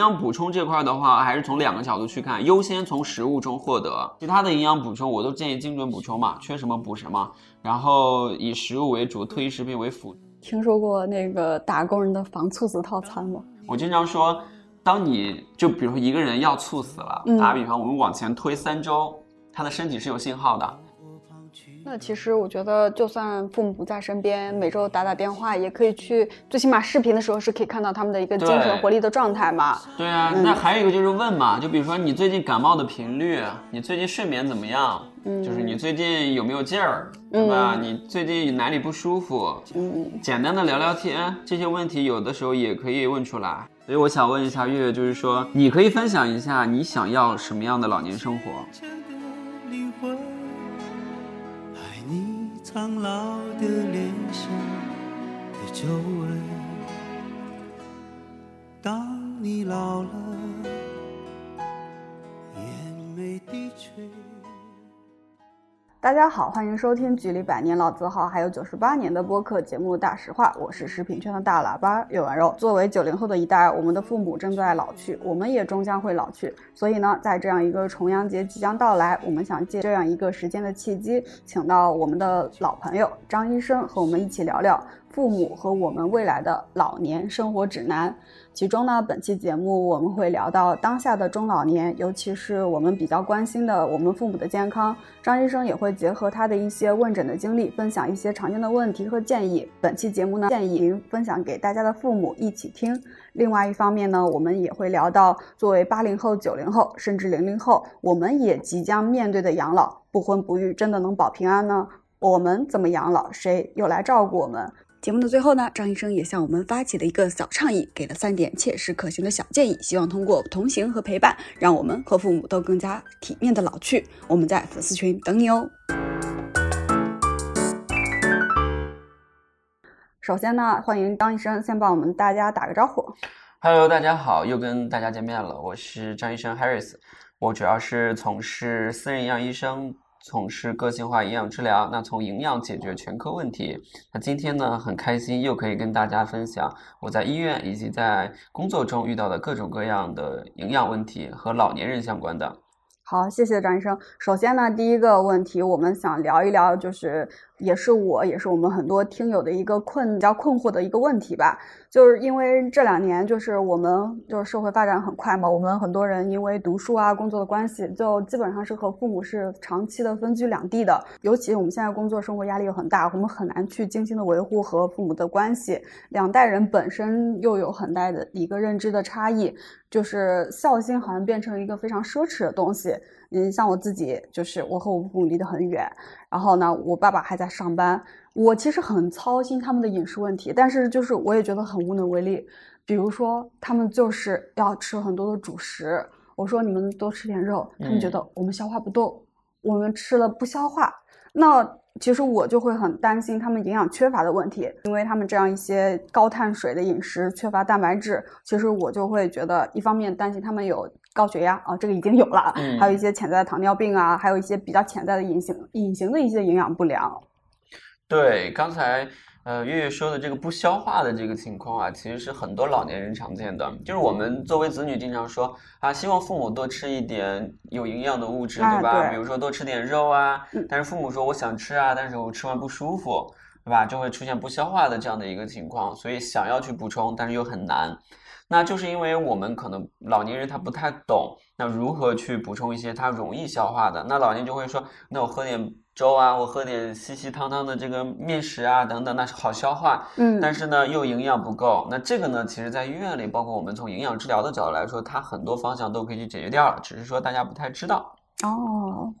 养补充这块的话，还是从两个角度去看，优先从食物中获得，其他的营养补充我都建议精准补充嘛，缺什么补什么，然后以食物为主，特异食品为辅。听说过那个打工人的防猝死套餐吗？我经常说，当你就比如说一个人要猝死了，打比方我们往前推三周，他的身体是有信号的。那其实我觉得，就算父母不在身边，每周打打电话，也可以去，最起码视频的时候是可以看到他们的一个精神活力的状态嘛。对啊，那还有一个就是问嘛，就比如说你最近感冒的频率，你最近睡眠怎么样？嗯，就是你最近有没有劲儿，对吧？你最近哪里不舒服？嗯，简单的聊聊天，这些问题有的时候也可以问出来。所以我想问一下月月，就是说你可以分享一下你想要什么样的老年生活？苍老的脸上的皱纹。当你老了，眼眉低垂。大家好，欢迎收听距离百年老字号还有九十八年的播客节目《大实话》，我是食品圈的大喇叭岳婉柔。作为九零后的一代，我们的父母正在老去，我们也终将会老去。所以呢，在这样一个重阳节即将到来，我们想借这样一个时间的契机，请到我们的老朋友张医生和我们一起聊聊。父母和我们未来的老年生活指南，其中呢，本期节目我们会聊到当下的中老年，尤其是我们比较关心的我们父母的健康。张医生也会结合他的一些问诊的经历，分享一些常见的问题和建议。本期节目呢，建议您分享给大家的父母一起听。另外一方面呢，我们也会聊到作为八零后、九零后，甚至零零后，我们也即将面对的养老，不婚不育，真的能保平安呢？我们怎么养老？谁又来照顾我们？节目的最后呢，张医生也向我们发起了一个小倡议，给了三点切实可行的小建议，希望通过同行和陪伴，让我们和父母都更加体面的老去。我们在粉丝群等你哦。首先呢，欢迎张医生先帮我们大家打个招呼。Hello，大家好，又跟大家见面了，我是张医生 Harris，我主要是从事私人营养医生。从事个性化营养治疗，那从营养解决全科问题。那今天呢，很开心又可以跟大家分享我在医院以及在工作中遇到的各种各样的营养问题和老年人相关的。好，谢谢张医生。首先呢，第一个问题，我们想聊一聊，就是也是我也是我们很多听友的一个困比较困惑的一个问题吧。就是因为这两年，就是我们就是社会发展很快嘛，我们很多人因为读书啊、工作的关系，就基本上是和父母是长期的分居两地的。尤其我们现在工作生活压力又很大，我们很难去精心的维护和父母的关系。两代人本身又有很大的一个认知的差异，就是孝心好像变成一个非常奢侈的东西。嗯，像我自己，就是我和我父母离得很远，然后呢，我爸爸还在上班。我其实很操心他们的饮食问题，但是就是我也觉得很无能为力。比如说，他们就是要吃很多的主食，我说你们多吃点肉，他们觉得我们消化不动，我们吃了不消化。那其实我就会很担心他们营养缺乏的问题，因为他们这样一些高碳水的饮食，缺乏蛋白质，其实我就会觉得一方面担心他们有高血压啊，这个已经有了，还有一些潜在的糖尿病啊，还有一些比较潜在的隐形隐形的一些营养不良。对，刚才呃月月说的这个不消化的这个情况啊，其实是很多老年人常见的。就是我们作为子女，经常说啊，希望父母多吃一点有营养的物质，对吧？比如说多吃点肉啊。但是父母说我想吃啊，但是我吃完不舒服，对吧？就会出现不消化的这样的一个情况。所以想要去补充，但是又很难。那就是因为我们可能老年人他不太懂，那如何去补充一些他容易消化的？那老年就会说，那我喝点。粥啊，我喝点稀稀汤汤的这个面食啊，等等，那是好消化。嗯，但是呢，又营养不够。那这个呢，其实在医院里，包括我们从营养治疗的角度来说，它很多方向都可以去解决掉了，只是说大家不太知道。哦，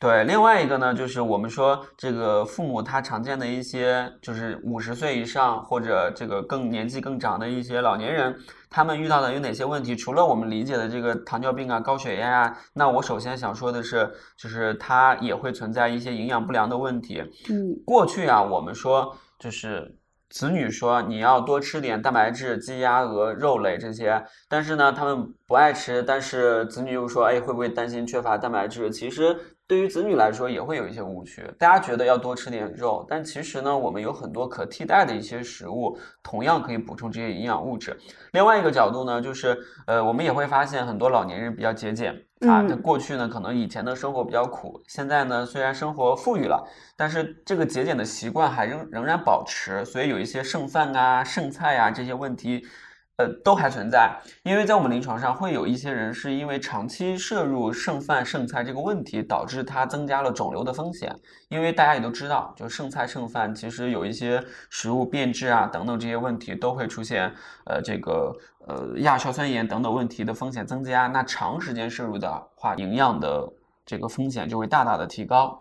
对，另外一个呢，就是我们说这个父母他常见的一些，就是五十岁以上或者这个更年纪更长的一些老年人，他们遇到的有哪些问题？除了我们理解的这个糖尿病啊、高血压啊，那我首先想说的是，就是它也会存在一些营养不良的问题。嗯，过去啊，我们说就是子女说你要多吃点蛋白质、鸡鸭鹅肉类这些，但是呢，他们不爱吃，但是子女又说，哎，会不会担心缺乏蛋白质？其实。对于子女来说也会有一些误区，大家觉得要多吃点肉，但其实呢，我们有很多可替代的一些食物，同样可以补充这些营养物质。另外一个角度呢，就是呃，我们也会发现很多老年人比较节俭啊，他过去呢可能以前的生活比较苦，现在呢虽然生活富裕了，但是这个节俭的习惯还仍仍然保持，所以有一些剩饭啊、剩菜啊这些问题。呃，都还存在，因为在我们临床上会有一些人是因为长期摄入剩饭剩菜这个问题，导致他增加了肿瘤的风险。因为大家也都知道，就剩菜剩饭，其实有一些食物变质啊等等这些问题都会出现，呃，这个呃亚硝酸盐等等问题的风险增加。那长时间摄入的话，营养的这个风险就会大大的提高。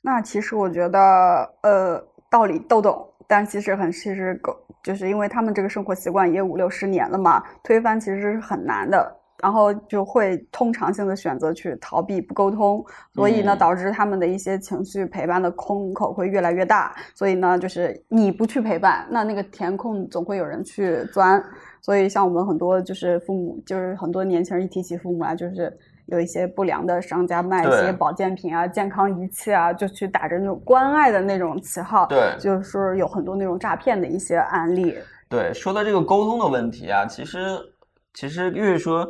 那其实我觉得，呃，道理都懂。但其实很，其实狗就是因为他们这个生活习惯也五六十年了嘛，推翻其实是很难的，然后就会通常性的选择去逃避不沟通，所以呢，导致他们的一些情绪陪伴的空口会越来越大，所以呢，就是你不去陪伴，那那个填空总会有人去钻，所以像我们很多就是父母，就是很多年轻人一提起父母啊，就是。有一些不良的商家卖一些保健品啊、健康仪器啊，就去打着那种关爱的那种旗号，对，就是有很多那种诈骗的一些案例。对，说到这个沟通的问题啊，其实其实越说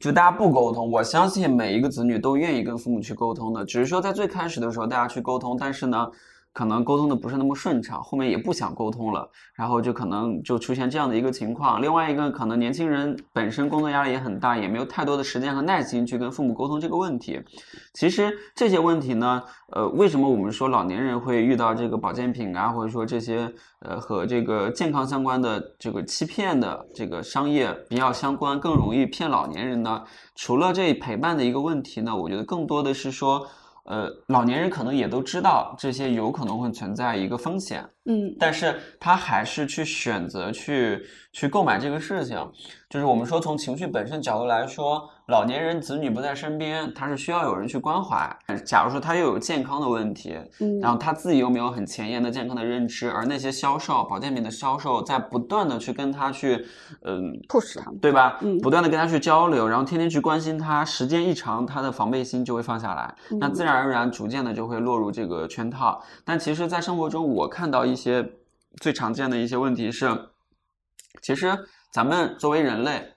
就大家不沟通，我相信每一个子女都愿意跟父母去沟通的，只是说在最开始的时候大家去沟通，但是呢。可能沟通的不是那么顺畅，后面也不想沟通了，然后就可能就出现这样的一个情况。另外一个可能年轻人本身工作压力也很大，也没有太多的时间和耐心去跟父母沟通这个问题。其实这些问题呢，呃，为什么我们说老年人会遇到这个保健品啊，或者说这些呃和这个健康相关的这个欺骗的这个商业比较相关，更容易骗老年人呢？除了这陪伴的一个问题呢，我觉得更多的是说。呃，老年人可能也都知道这些有可能会存在一个风险，嗯，但是他还是去选择去去购买这个事情，就是我们说从情绪本身角度来说。老年人子女不在身边，他是需要有人去关怀。假如说他又有健康的问题，嗯，然后他自己又没有很前沿的健康的认知，而那些销售保健品的销售在不断的去跟他去，嗯，push 他，对吧？嗯，不断的跟他去交流，然后天天去关心他，时间一长，他的防备心就会放下来，那自然而然逐渐的就会落入这个圈套。但其实，在生活中，我看到一些最常见的一些问题是，其实咱们作为人类。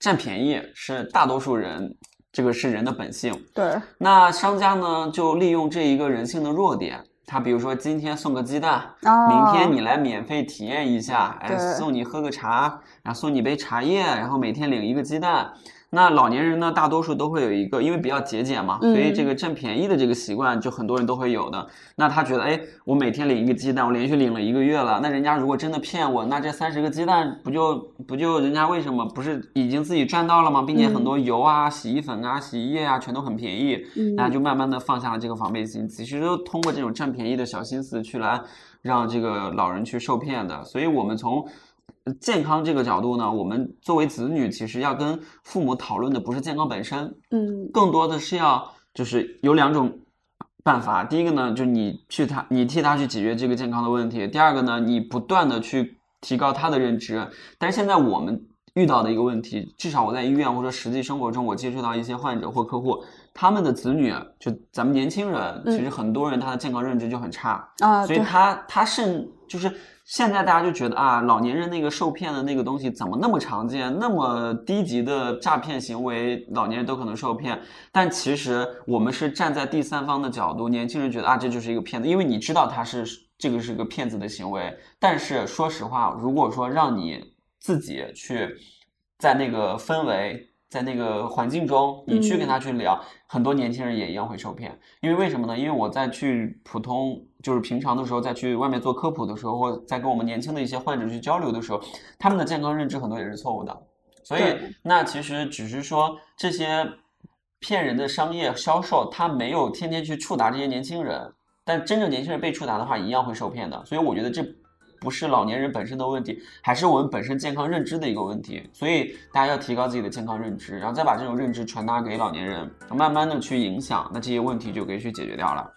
占便宜是大多数人，这个是人的本性。对，那商家呢，就利用这一个人性的弱点，他比如说今天送个鸡蛋，明天你来免费体验一下，哎，送你喝个茶，然后送你杯茶叶，然后每天领一个鸡蛋。那老年人呢，大多数都会有一个，因为比较节俭嘛，所以这个占便宜的这个习惯，就很多人都会有的。那他觉得，哎，我每天领一个鸡蛋，我连续领了一个月了，那人家如果真的骗我，那这三十个鸡蛋不就不就人家为什么不是已经自己赚到了吗？并且很多油啊、洗衣粉啊、洗衣液啊，全都很便宜，那就慢慢的放下了这个防备心，其实都通过这种占便宜的小心思去来让这个老人去受骗的。所以我们从。健康这个角度呢，我们作为子女，其实要跟父母讨论的不是健康本身，嗯，更多的是要就是有两种办法。第一个呢，就你去他，你替他去解决这个健康的问题；第二个呢，你不断的去提高他的认知。但是现在我们遇到的一个问题，至少我在医院或者实际生活中，我接触到一些患者或客户，他们的子女，就咱们年轻人，其实很多人他的健康认知就很差啊，所以他他甚就是。现在大家就觉得啊，老年人那个受骗的那个东西怎么那么常见，那么低级的诈骗行为，老年人都可能受骗。但其实我们是站在第三方的角度，年轻人觉得啊，这就是一个骗子，因为你知道他是这个是个骗子的行为。但是说实话，如果说让你自己去在那个氛围。在那个环境中，你去跟他去聊，很多年轻人也一样会受骗。因为为什么呢？因为我在去普通，就是平常的时候，在去外面做科普的时候，或在跟我们年轻的一些患者去交流的时候，他们的健康认知很多也是错误的。所以，那其实只是说这些骗人的商业销售，他没有天天去触达这些年轻人，但真正年轻人被触达的话，一样会受骗的。所以我觉得这不是老年人本身的问题，还是我们本身健康认知的一个问题。所以大家要提高自己的健康认知，然后再把这种认知传达给老年人，慢慢的去影响，那这些问题就可以去解决掉了。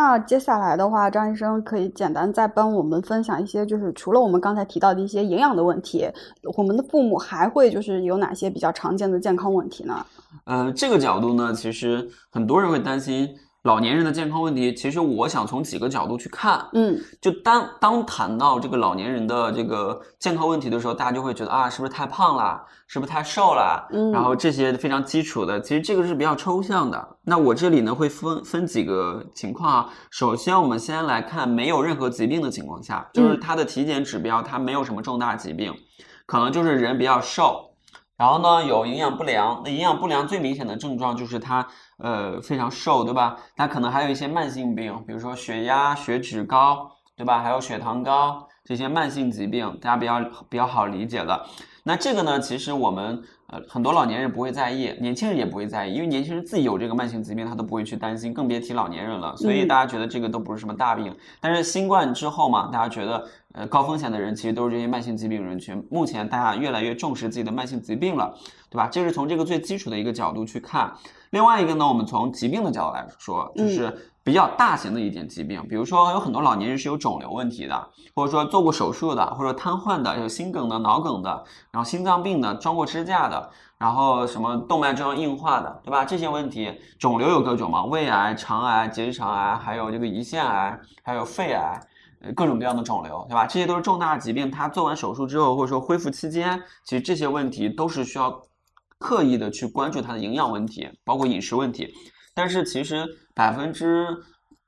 那接下来的话，张医生可以简单再帮我们分享一些，就是除了我们刚才提到的一些营养的问题，我们的父母还会就是有哪些比较常见的健康问题呢？呃，这个角度呢，其实很多人会担心老年人的健康问题。其实我想从几个角度去看，嗯，就当当谈到这个老年人的这个健康问题的时候，大家就会觉得啊，是不是太胖了，是不是太瘦了？嗯然后这些非常基础的，其实这个是比较抽象的。那我这里呢会分分几个情况啊。首先，我们先来看没有任何疾病的情况下，就是他的体检指标他没有什么重大疾病，可能就是人比较瘦。然后呢，有营养不良，那营养不良最明显的症状就是他呃非常瘦，对吧？那可能还有一些慢性病，比如说血压、血脂高，对吧？还有血糖高这些慢性疾病，大家比较比较好理解的。那这个呢，其实我们呃很多老年人不会在意，年轻人也不会在意，因为年轻人自己有这个慢性疾病，他都不会去担心，更别提老年人了。所以嗯大家觉得这个都不是什么大病。但是新冠之后嘛，大家觉得呃高风险的人其实都是这些慢性疾病人群。目前大家越来越重视自己的慢性疾病了，对吧？这是从这个最基础的一个角度去看。另外一个呢，我们从疾病的角度来说，就是比较大型的一点疾病，比如说有很多老年人是有肿瘤问题的，或者说做过手术的，或者瘫痪的，有心梗的、脑梗的，然后心脏病的、装过支架的，然后什么动脉粥样硬化的，对吧？这些问题，肿瘤有各种嘛，胃癌、肠癌、结直肠癌，还有这个胰腺癌，还有肺癌。各种各样的肿瘤，对吧？这些都是重大疾病。他做完手术之后，或者说恢复期间，其实这些问题都是需要刻意的去关注他的营养问题，包括饮食问题。但是其实百分之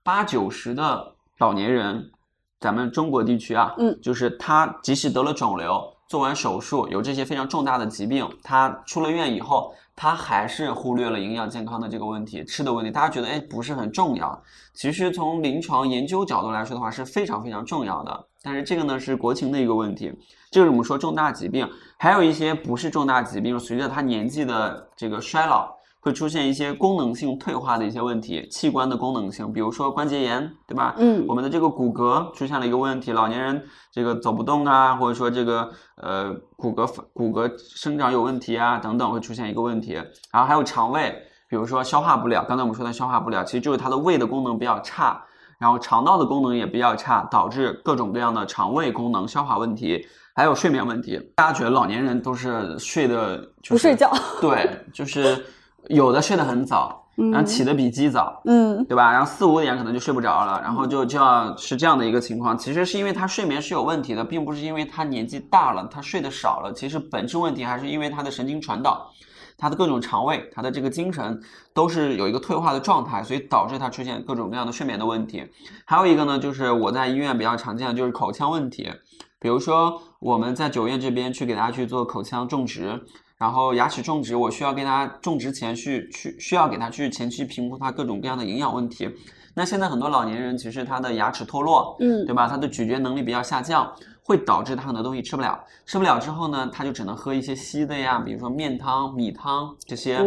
八九十的老年人，咱们中国地区啊，嗯，就是他即使得了肿瘤，做完手术，有这些非常重大的疾病，他出了院以后，他还是忽略了营养健康的这个问题，吃的问题，大家觉得哎不是很重要。其实从临床研究角度来说的话，是非常非常重要的。但是这个呢是国情的一个问题，这个我们说重大疾病，还有一些不是重大疾病，随着他年纪的这个衰老。会出现一些功能性退化的一些问题，器官的功能性，比如说关节炎，对吧？嗯我们的这个骨骼出现了一个问题，老年人这个走不动啊，或者说这个呃骨骼骨骼生长有问题啊，等等会出现一个问题。然后还有肠胃，比如说消化不了，刚才我们说的消化不了，其实就是它的胃的功能比较差，然后肠道的功能也比较差，导致各种各样的肠胃功能、消化问题，还有睡眠问题。大家觉得老年人都是睡的、就是、不睡觉，对，就是有的睡得很早，然后起得比鸡早。嗯对吧？然后四五点可能就睡不着了，然后就就要是这样的一个情况。其实是因为他睡眠是有问题的，并不是因为他年纪大了，他睡得少了。其实本质问题还是因为他的神经传导，他的各种肠胃，他的这个精神都是有一个退化的状态，所以导致他出现各种各样的睡眠的问题。还有一个呢，就是我在医院比较常见的就是口腔问题，比如说我们在九院这边去给大家去做口腔种植。然后牙齿种植，我需要给他种植前去去需要给他去前期评估他各种各样的营养问题。那现在很多老年人其实他的牙齿脱落，嗯对吧？他的咀嚼能力比较下降，会导致他很多东西吃不了。吃不了之后呢，他就只能喝一些稀的呀，比如说面汤、米汤这些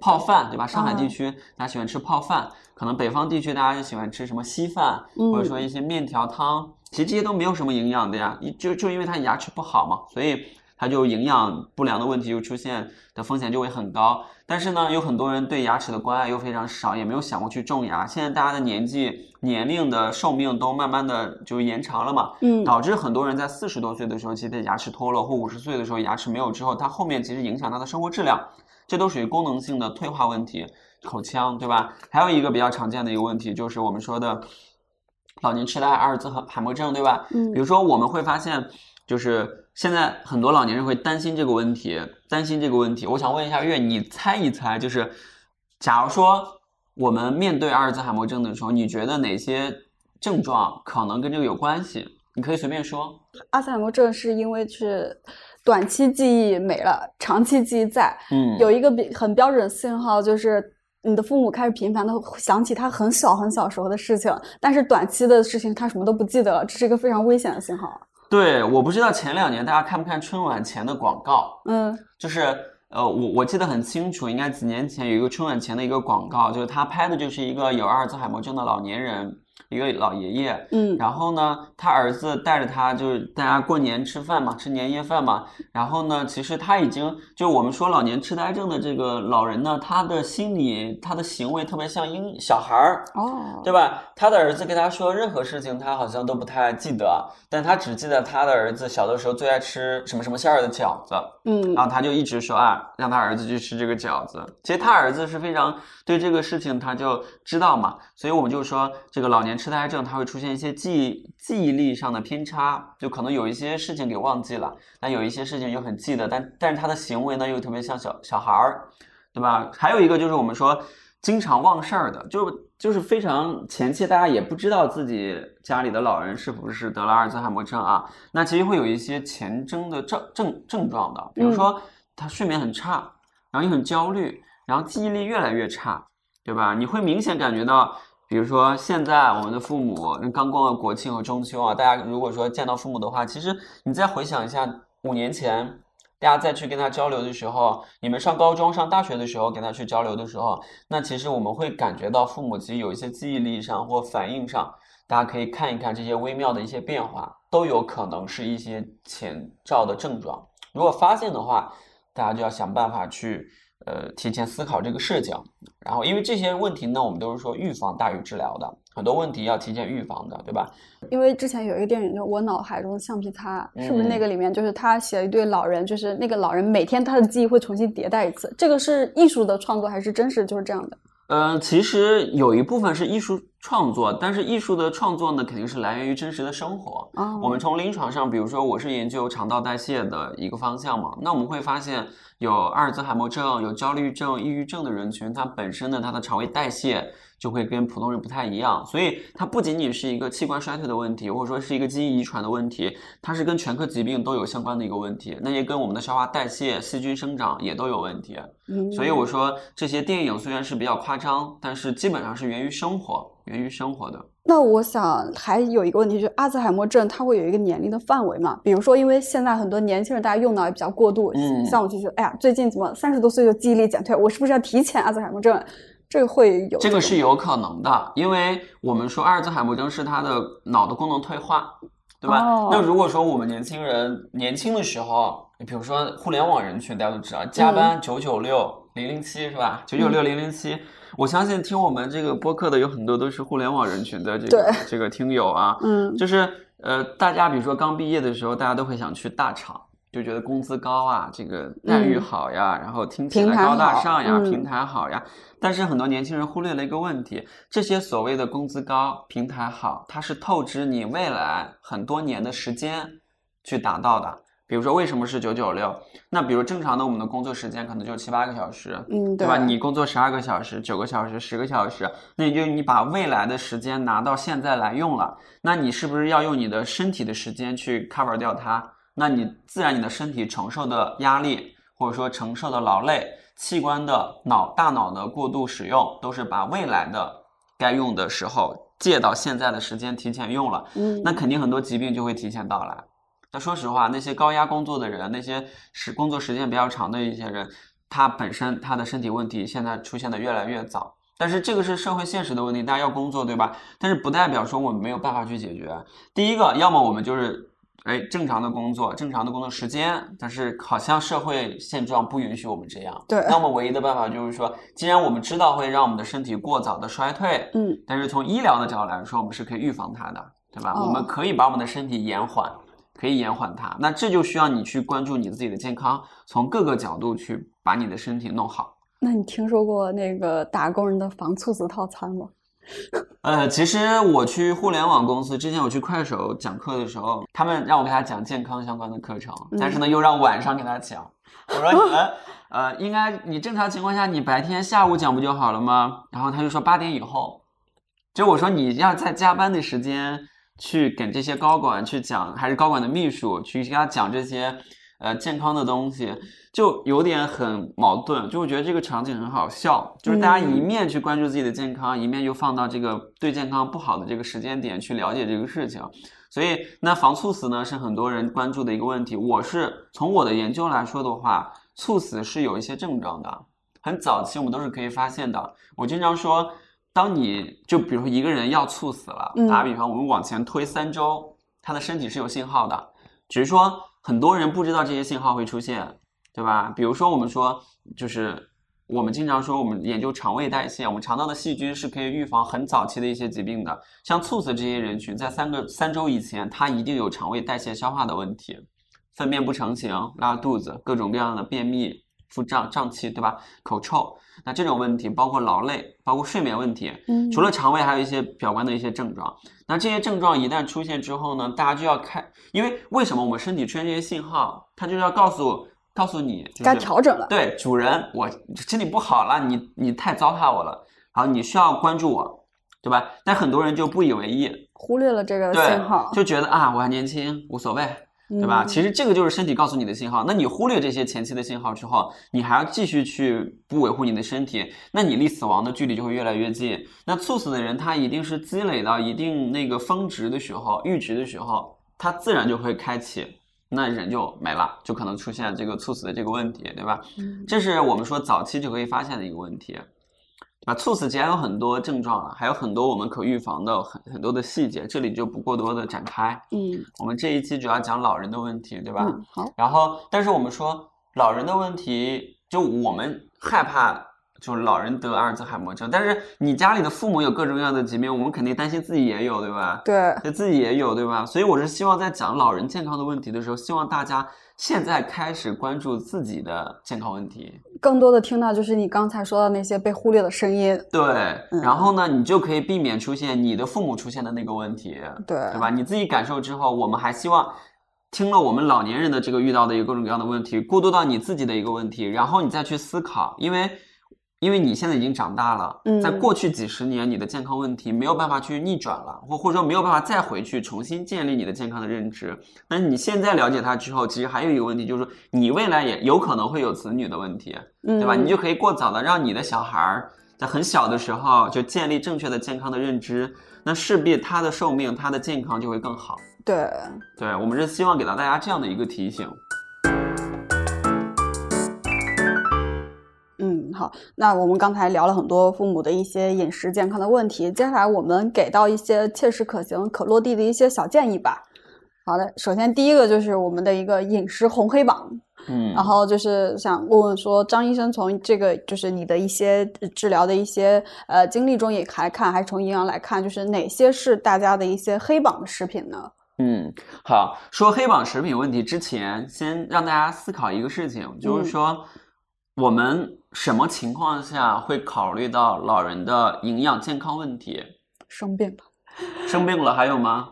泡饭，对吧？上海地啊区大家喜欢吃泡饭，可能北方地区大家就喜欢吃什么稀饭，或者说一些面条汤。其实这些都没有什么营养的呀，一就就因为他牙齿不好嘛，所以。它就营养不良的问题就出现的风险就会很高，但是呢，有很多人对牙齿的关爱又非常少，也没有想过去种牙。现在大家的年纪、年龄的寿命都慢慢的就延长了嘛，嗯导致很多人在四十多岁的时候，其实牙齿脱落，或五十岁的时候牙齿没有之后，它后面其实影响他的生活质量，这都属于功能性的退化问题，口腔对吧？还有一个比较常见的一个问题就是我们说的老年痴呆、阿尔兹海默症，对吧？嗯比如说我们会发现。就是现在很多老年人会担心这个问题，担心这个问题。我想问一下月，你猜一猜，就是假如说我们面对阿尔兹海默症的时候，你觉得哪些症状可能跟这个有关系？你可以随便说。阿尔兹海默症是因为是短期记忆没了，长期记忆在。嗯，有一个比很标准的信号就是。你的父母开始频繁的想起他很小很小时候的事情，但是短期的事情他什么都不记得了，这是一个非常危险的信号。对，我不知道前两年大家看不看春晚前的广告，嗯就是呃，我我记得很清楚，应该几年前有一个春晚前的一个广告，就是他拍的就是一个有阿尔兹海默症的老年人。一个老爷爷，嗯，然后呢，他儿子带着他，就是大家过年吃饭嘛，吃年夜饭嘛。然后呢，其实他已经就我们说老年痴呆症的这个老人呢，他的心理、他的行为特别像婴小孩儿，哦，对吧？他的儿子跟他说任何事情，他好像都不太记得，但他只记得他的儿子小的时候最爱吃什么什么馅儿的饺子，嗯，然后他就一直说啊，让他儿子去吃这个饺子。其实他儿子是非常对这个事情他就知道嘛，所以我们就说这个老年痴呆症它会出现一些记忆记忆力上的偏差，就可能有一些事情给忘记了，但有一些事情又很记得，但但是他的行为呢又特别像小小孩儿，对吧？还有一个就是我们说经常忘事儿的，就就是非常前期大家也不知道自己家里的老人是不是得了阿尔兹海默症啊，那其实会有一些前征的症症症状的，比如说他睡眠很差，然后又很焦虑，然后记忆力越来越差，对吧？你会明显感觉到。比如说，现在我们的父母刚过了国庆和中秋啊，大家如果说见到父母的话，其实你再回想一下五年前，大家再去跟他交流的时候，你们上高中、上大学的时候跟他去交流的时候，那其实我们会感觉到父母其实有一些记忆力上或反应上，大家可以看一看这些微妙的一些变化，都有可能是一些前兆的症状。如果发现的话，大家就要想办法去。呃，提前思考这个事情，然后因为这些问题呢，我们都是说预防大于治疗的，很多问题要提前预防的，对吧？因为之前有一个电影叫《我脑海中的橡皮擦》，是不是那个里面就是他写了一对老人，就是那个老人每天他的记忆会重新迭代一次，这个是艺术的创作还是真实就是这样的？嗯，其实有一部分是艺术创作，但是艺术的创作呢，肯定是来源于真实的生活。哦，我们从临床上，比如说我是研究肠道代谢的一个方向嘛，那我们会发现有阿尔兹海默症、有焦虑症、抑郁症的人群，它本身呢，它的肠胃代谢。就会跟普通人不太一样，所以它不仅仅是一个器官衰退的问题，或者说是一个基因遗传的问题，它是跟全科疾病都有相关的一个问题，那也跟我们的消化代谢、细菌生长也都有问题。嗯，所以我说这些电影虽然是比较夸张，但是基本上是源于生活，源于生活的。那我想还有一个问题，就是阿兹海默症它会有一个年龄的范围嘛？比如说，因为现在很多年轻人大家用脑也比较过度，嗯，像我就觉得，哎呀，最近怎么三十多岁就记忆力减退，我是不是要提前阿兹海默症？这个会有这个是有可能的，因为我们说阿尔兹海默症是他的脑的功能退化，对吧？那如果说我们年轻人年轻的时候，你比如说互联网人群，大家都知道加班九九六零零七是吧？九九六零零七，我相信听我们这个播客的有很多都是互联网人群的这个这个听友啊，嗯，就是呃，大家比如说刚毕业的时候，大家都会想去大厂。就觉得工资高啊，这个待遇好呀，然后听起来高大上呀，平台好呀。但是很多年轻人忽略了一个问题，这些所谓的工资高、平台好，它是透支你未来很多年的时间去达到的。比如说，为什么是九九六？那比如正常的我们的工作时间可能就七八个小时，嗯，对吧？你工作十二个小时、九个小时、十个小时，那也就你把未来的时间拿到现在来用了，那你是不是要用你的身体的时间去 cover 掉它？那你自然你的身体承受的压力，或者说承受的劳累，器官的脑大脑的过度使用，都是把未来的该用的时候借到现在的时间提前用了。嗯，那肯定很多疾病就会提前到来。那说实话，那些高压工作的人，那些时工作时间比较长的一些人，他本身他的身体问题现在出现的越来越早。但是这个是社会现实的问题，大家要工作，对吧？但是不代表说我们没有办法去解决。第一个，要么我们就是。哎，正常的工作，正常的工作时间，但是好像社会现状不允许我们这样。对，那么唯一的办法就是说，既然我们知道会让我们的身体过早的衰退，嗯，但是从医疗的角度来说，我们是可以预防它的，对吧？哦、我们可以把我们的身体延缓，可以延缓它。那这就需要你去关注你自己的健康，从各个角度去把你的身体弄好。那你听说过那个打工人的防猝死套餐吗？呃，其实我去互联网公司之前，我去快手讲课的时候，他们让我给他讲健康相关的课程，但是呢，又让晚上给他讲。我说你们，呃，应该你正常情况下，你白天下午讲不就好了吗？然后他就说八点以后。就我说你要在加班的时间去给这些高管去讲，还是高管的秘书去给他讲这些呃健康的东西。就有点很矛盾，就我觉得这个场景很好笑，就是大家一面去关注自己的健康，一面又放到这个对健康不好的这个时间点去了解这个事情，所以那防猝死呢是很多人关注的一个问题。我是从我的研究来说的话，猝死是有一些症状的，很早期我们都是可以发现的。我经常说，当你就比如说一个人要猝死了，嗯打个比方，我们往前推三周，他的身体是有信号的，只是说很多人不知道这些信号会出现，对吧？比如说我们说，就是我们经常说，我们研究肠胃代谢，我们肠道的细菌是可以预防很早期的一些疾病的。像猝死这些人群，在三个三周以前，他一定有肠胃代谢消化的问题，粪便不成形、拉肚子、各种各样的便秘、腹胀、胀气，对吧？口臭，那这种问题包括劳累，包括睡眠问题，嗯除了肠胃，还有一些表观的一些症状。那这些症状一旦出现之后呢，大家就要看，因为为什么我们身体出现这些信号，它就是要告诉告诉你，就是该调整了。对，主人，我身体不好了，你你太糟蹋我了，好，你需要关注我，对吧？但很多人就不以为意，忽略了这个对信号，，就觉得啊，我还年轻，无所谓，对吧？嗯其实这个就是身体告诉你的信号。那你忽略这些前期的信号之后，你还要继续去不维护你的身体，那你离死亡的距离就会越来越近。那猝死的人，他一定是积累到一定那个峰值的时候、阈值的时候，他自然就会开启。那人就没了，就可能出现这个猝死的这个问题，对吧？嗯这是我们说早期就可以发现的一个问题，对吧？猝死其实还有很多症状了，还有很多我们可预防的很很多的细节，这里就不过多的展开。嗯我们这一期主要讲老人的问题，对吧？嗯好，然后，但是我们说老人的问题，就我们害怕。就是老人得阿尔兹海默症，但是你家里的父母有各种各样的疾病，我们肯定担心自己也有，对吧？对，对自己也有，对吧？所以我是希望在讲老人健康的问题的时候，希望大家现在开始关注自己的健康问题。更多的听到就是你刚才说的那些被忽略的声音，对，嗯然后呢，你就可以避免出现你的父母出现的那个问题，对对吧？你自己感受之后，我们还希望听了我们老年人的这个遇到的一个各种各样的问题，过渡到你自己的一个问题，然后你再去思考，因为。因为你现在已经长大了，嗯在过去几十年，你的健康问题没有办法去逆转了，或或者说没有办法再回去重新建立你的健康的认知。但是你现在了解它之后，其实还有一个问题，就是说你未来也有可能会有子女的问题，嗯，对吧？你就可以过早的让你的小孩儿在很小的时候就建立正确的健康的认知，那势必他的寿命、他的健康就会更好。对，对我们是希望给到大家这样的一个提醒。嗯，好，那我们刚才聊了很多父母的一些饮食健康的问题，接下来我们给到一些切实可行、可落地的一些小建议吧。好的，首先第一个就是我们的一个饮食红黑榜，嗯，然后就是想问问说，张医生从这个就是你的一些治疗的一些呃经历中也来看，还是从营养来看，就是哪些是大家的一些黑榜的食品呢？嗯，好，说黑榜食品问题之前，先让大家思考一个事情，就是说我们什么情况下会考虑到老人的营养健康问题？生病了，生病了还有吗？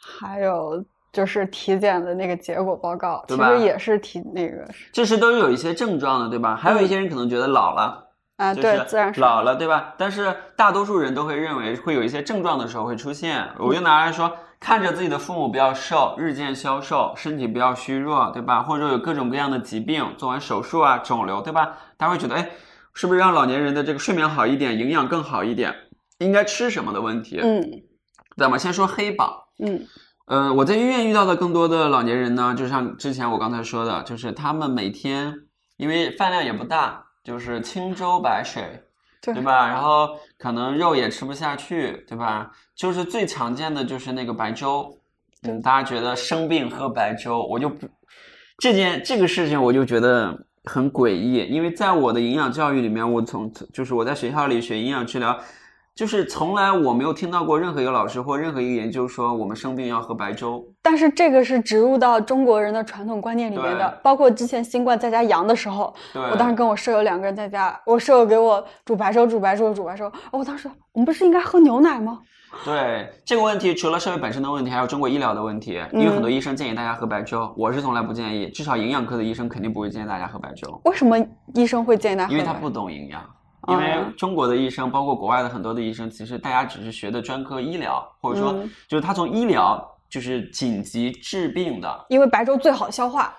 还有就是体检的那个结果报告，其实也是体那个这是都有一些症状的，对吧？还有一些人可能觉得老了。啊，对，自然是老了，对吧？但是大多数人都会认为会有一些症状的时候会出现。我就拿来说，看着自己的父母比较瘦，日渐消瘦，身体比较虚弱，对吧？或者说有各种各样的疾病，做完手术啊、肿瘤，对吧？大家会觉得，哎，是不是让老年人的这个睡眠好一点，营养更好一点，应该吃什么的问题？嗯对吗？先说黑榜。嗯呃，我在医院遇到的更多的老年人呢，就像之前我刚才说的，就是他们每天因为饭量也不大，就是清粥白水，对吧？然后可能肉也吃不下去，对吧？就是最常见的就是那个白粥，嗯，大家觉得生病喝白粥，我就不这件这个事情我就觉得很诡异，因为在我的营养教育里面，我从就是我在学校里学营养治疗。就是从来我没有听到过任何一个老师或任何一个研究说我们生病要喝白粥。但是这个是植入到中国人的传统观念里面的，包括之前新冠在家阳的时候，对，我当时跟我舍友两个人在家，我舍友给我煮白粥，煮白粥，煮白粥，我当时我们不是应该喝牛奶吗？对这个问题，除了社会本身的问题，还有中国医疗的问题。因为很多医生建议大家喝白粥，我是从来不建议，至少营养科的医生肯定不会建议大家喝白粥，为什么医生会建议他喝？因为他不懂营养。因为嗯中国的医生，包括国外的很多的医生，其实大家只是学的专科医疗，或者说嗯就是他从医疗就是紧急治病的，因为白粥最好消化。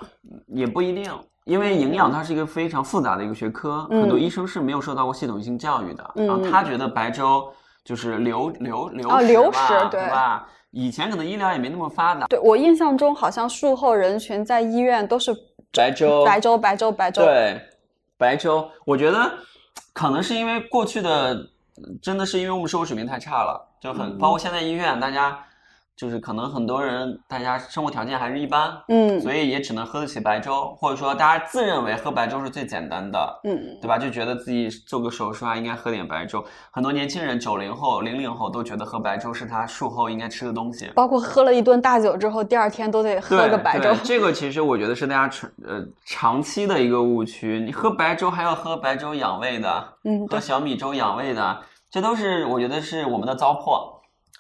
也不一定。因为营养它是一个非常复杂的一个学科，嗯很多医生是没有受到过系统性教育的。嗯然后他觉得白粥就是流流流哦食流食对对吧？以前可能医疗也没那么发达，对我印象中，好像术后人群在医院都是白粥，白粥，白粥，白粥。对，白粥，我觉得可能是因为过去的真的是因为我们生活水平太差了，就很包括现在医院大家。就是可能很多人，大家生活条件还是一般，嗯，所以也只能喝得起白粥，或者说大家自认为喝白粥是最简单的，嗯，对吧？就觉得自己做个手术啊，应该喝点白粥。很多年轻人，九零后、零零后都觉得喝白粥是他术后应该吃的东西。包括喝了一顿大酒之后，第二天都得喝个白粥。这个其实我觉得是大家长呃长期的一个误区。你喝白粥还要喝白粥养胃的，嗯，喝小米粥养胃的，这都是我觉得是我们的糟粕。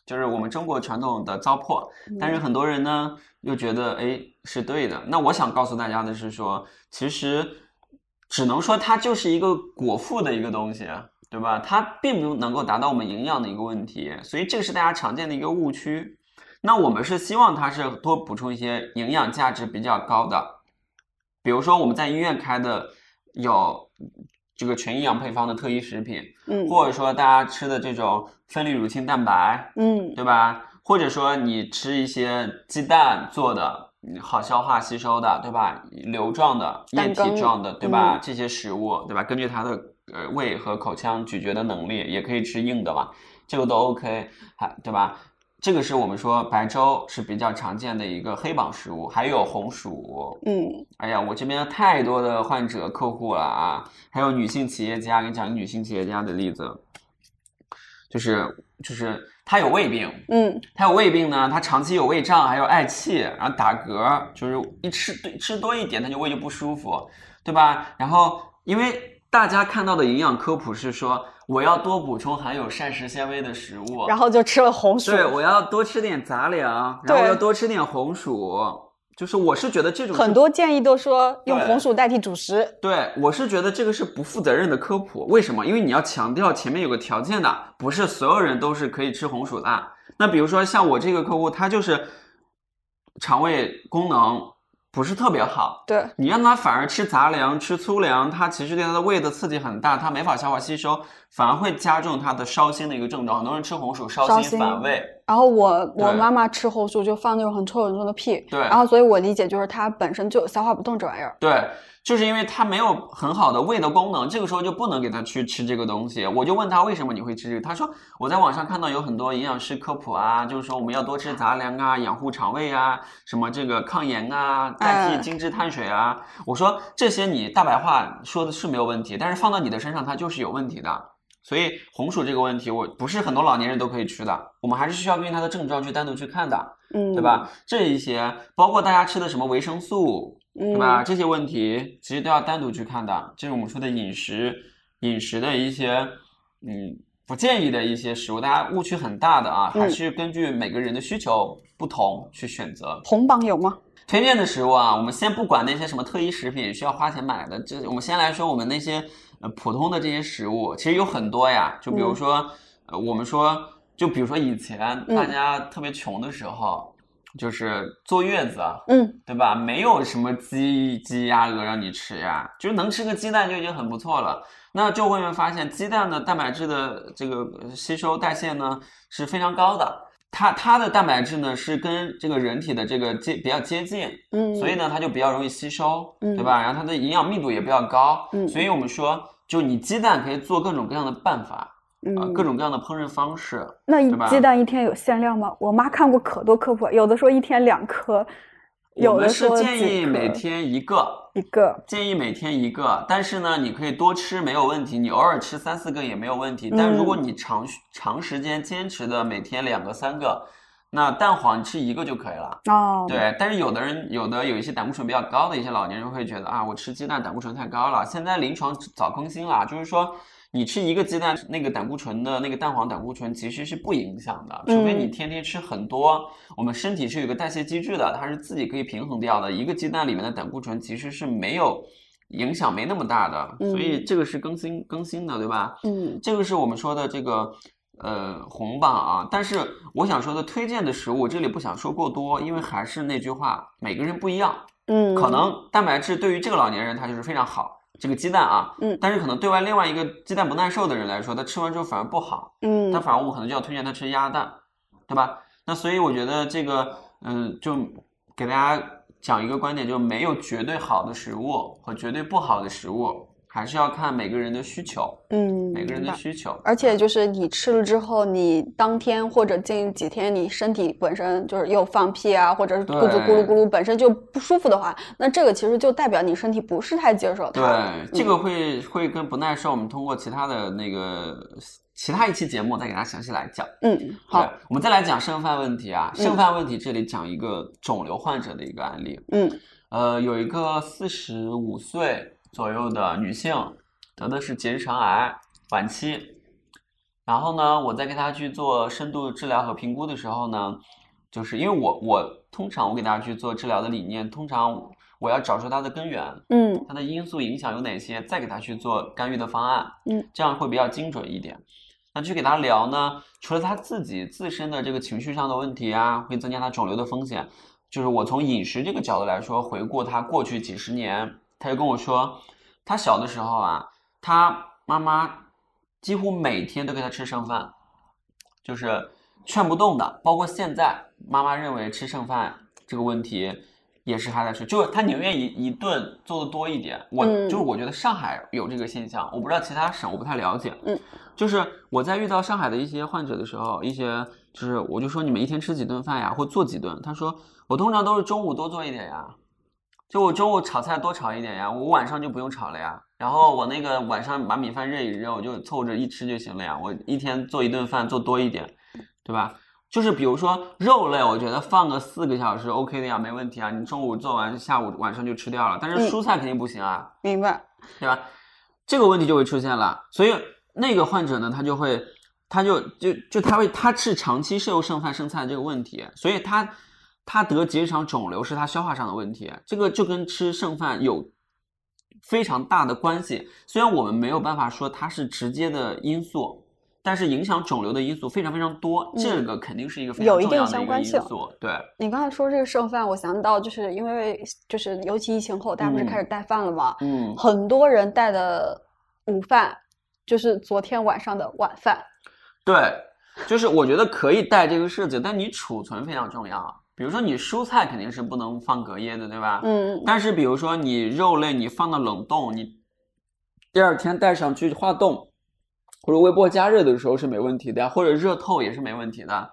就是我们中国传统的糟粕，但是很多人呢又觉得哎是对的。那我想告诉大家的是说，其实只能说它就是一个果腹的一个东西，对吧？它并不能够达到我们营养的一个问题，所以这个是大家常见的一个误区。那我们是希望它是多补充一些营养价值比较高的，比如说我们在医院开的有。这个全营养配方的特异食品，嗯，或者说大家吃的这种分离乳清蛋白，嗯，对吧？或者说你吃一些鸡蛋做的好消化吸收的，对吧？流状的、液体状的，对吧？这些食物，对吧？根据它的呃胃和口腔咀嚼的能力，也可以吃硬的嘛，这个都 OK，还对吧？这个是我们说白粥是比较常见的一个黑榜食物，还有红薯。嗯，哎呀，我这边太多的患者客户了啊，还有女性企业家，给你讲一个女性企业家的例子，就是就是她有胃病，嗯，她有胃病呢，她长期有胃胀，还有嗳气，然后打嗝，就是一吃吃多一点，她就胃就不舒服，对吧？然后因为大家看到的营养科普是说。我要多补充含有膳食纤维的食物，然后就吃了红薯。对，我要多吃点杂粮，然后要多吃点红薯。就是我是觉得这种很多建议都说用红薯代替主食。对，我是觉得这个是不负责任的科普。为什么？因为你要强调前面有个条件的，不是所有人都是可以吃红薯的。那比如说像我这个客户，他就是肠胃功能。不是特别好，对你让他反而吃杂粮、吃粗粮，它其实对他的胃的刺激很大，他没法消化吸收，反而会加重他的烧心的一个症状。很多人吃红薯烧心反胃。然后我我妈妈吃红薯就放那种很臭很臭的屁。对。然后所以我理解就是它本身就消化不动这玩意儿。对。就是因为它没有很好的胃的功能，这个时候就不能给他去吃这个东西。我就问他为什么你会吃这个，他说我在网上看到有很多营养师科普啊，就是说我们要多吃杂粮啊，养护肠胃啊，什么这个抗炎啊，代替精致碳水啊。我说这些你大白话说的是没有问题，但是放到你的身上它就是有问题的。所以红薯这个问题，我不是很多老年人都可以吃的，我们还是需要根据他的症状去单独去看的，嗯，对吧？这一些包括大家吃的什么维生素。对吧？这些问题其实都要单独去看的。这是我们说的饮食，饮食的一些，嗯，不建议的一些食物，大家误区很大的啊，还是根据每个人的需求不同去选择。红榜有吗？推荐的食物啊，我们先不管那些什么特异食品需要花钱买的，这我们先来说我们那些呃普通的这些食物，其实有很多呀。就比如说，呃，我们说，就比如说以前大家特别穷的时候。就是坐月子，嗯，对吧？没有什么鸡鸡鸭鹅让你吃呀，就是能吃个鸡蛋就已经很不错了。那就会发现鸡蛋的蛋白质的这个吸收代谢呢是非常高的，它它的蛋白质呢是跟这个人体的这个接比较接近，嗯，所以呢它就比较容易吸收，对吧？然后它的营养密度也比较高，嗯，所以我们说，就你鸡蛋可以做各种各样的办法。嗯，各种各样的烹饪方式。那鸡蛋一天有限量吗？我妈看过可多科普，有的说一天两颗，有的是建议每天一个，一个建议每天一个。但是呢，你可以多吃没有问题，你偶尔吃三四个也没有问题。但如果你长长时间坚持的每天两个三个，那蛋黄你吃一个就可以了。哦，对。但是有的人有的有一些胆固醇比较高的一些老年人会觉得啊，我吃鸡蛋胆固醇太高了。现在临床早更新了，就是说。你吃一个鸡蛋，那个胆固醇的那个蛋黄胆固醇其实是不影响的，除非你天天吃很多。我们身体是有个代谢机制的，它是自己可以平衡掉的。一个鸡蛋里面的胆固醇其实是没有影响，没那么大的，所以这个是更新更新的，对吧？嗯，这个是我们说的这个呃红榜啊。但是我想说的推荐的食物，这里不想说过多，因为还是那句话，每个人不一样。嗯，可能蛋白质对于这个老年人他就是非常好。这个鸡蛋啊，嗯，但是可能对外另外一个鸡蛋不耐受的人来说，他吃完之后反而不好，嗯，他反而我们可能就要推荐他吃鸭蛋，对吧？那所以我觉得这个，嗯，就给大家讲一个观点，就是没有绝对好的食物和绝对不好的食物，还是要看每个人的需求，嗯，每个人的需求。而且就是你吃了之后，你当天或者近几天你身体本身就是又放屁啊，或者是肚子咕噜咕噜本身就不舒服的话，那这个其实就代表你身体不是太接受它。对，这个会会跟不耐受，我们通过其他的那个其他一期节目再给大家详细来讲。嗯，好，，我们再来讲剩饭问题啊。嗯剩饭问题这里讲一个肿瘤患者的一个案例。嗯呃，有一个四十五岁左右的女性，得的是结直肠癌晚期。然后呢，我在给她去做深度治疗和评估的时候呢，就是因为我我通常我给大家去做治疗的理念，通常我要找出它的根源，嗯它的因素影响有哪些，再给她去做干预的方案，嗯，这样会比较精准一点。那去给他聊呢，除了他自己自身的这个情绪上的问题啊，会增加他肿瘤的风险，就是我从饮食这个角度来说，回顾他过去几十年，他就跟我说，他小的时候啊，他妈妈几乎每天都给他吃剩饭，就是劝不动的。包括现在，妈妈认为吃剩饭这个问题也是他在吃，就是他宁愿一一顿做的多一点。我、嗯就是我觉得上海有这个现象，我不知道其他省，我不太了解。嗯，就是我在遇到上海的一些患者的时候，一些就是我就说你们一天吃几顿饭呀，或做几顿？他说我通常都是中午多做一点呀。就我中午炒菜多炒一点呀，我晚上就不用炒了呀。然后我那个晚上把米饭热一热，我就凑着一吃就行了呀。我一天做一顿饭做多一点，对吧？就是比如说肉类，我觉得放个四个小时 OK 的呀，没问题啊。你中午做完，下午晚上就吃掉了。但嗯是蔬菜肯定不行啊，明白。对吧？这个问题就会出现了。所以那个患者呢，他就会，他就就就他会，他是长期摄入剩饭剩菜这个问题，所以他他得结肠肿瘤是他消化上的问题，这个就跟吃剩饭有非常大的关系。虽然我们没有办法说它是直接的因素。但是影响肿瘤的因素非常非常多，嗯这个肯定是一个非有一定常重要的一个相关性因素。对，你刚才说这个剩饭，我想到就是因为就是尤其疫情后，大家不是嗯开始带饭了吗？嗯，很多人带的午饭就是昨天晚上的晚饭。对，就是我觉得可以带这个柿子，但你储存非常重要。比如说你蔬菜肯定是不能放隔夜的，对吧？嗯但是比如说你肉类你放到冷冻，你第二天带上去化冻或者微波加热的时候是没问题的呀，或者热透也是没问题的。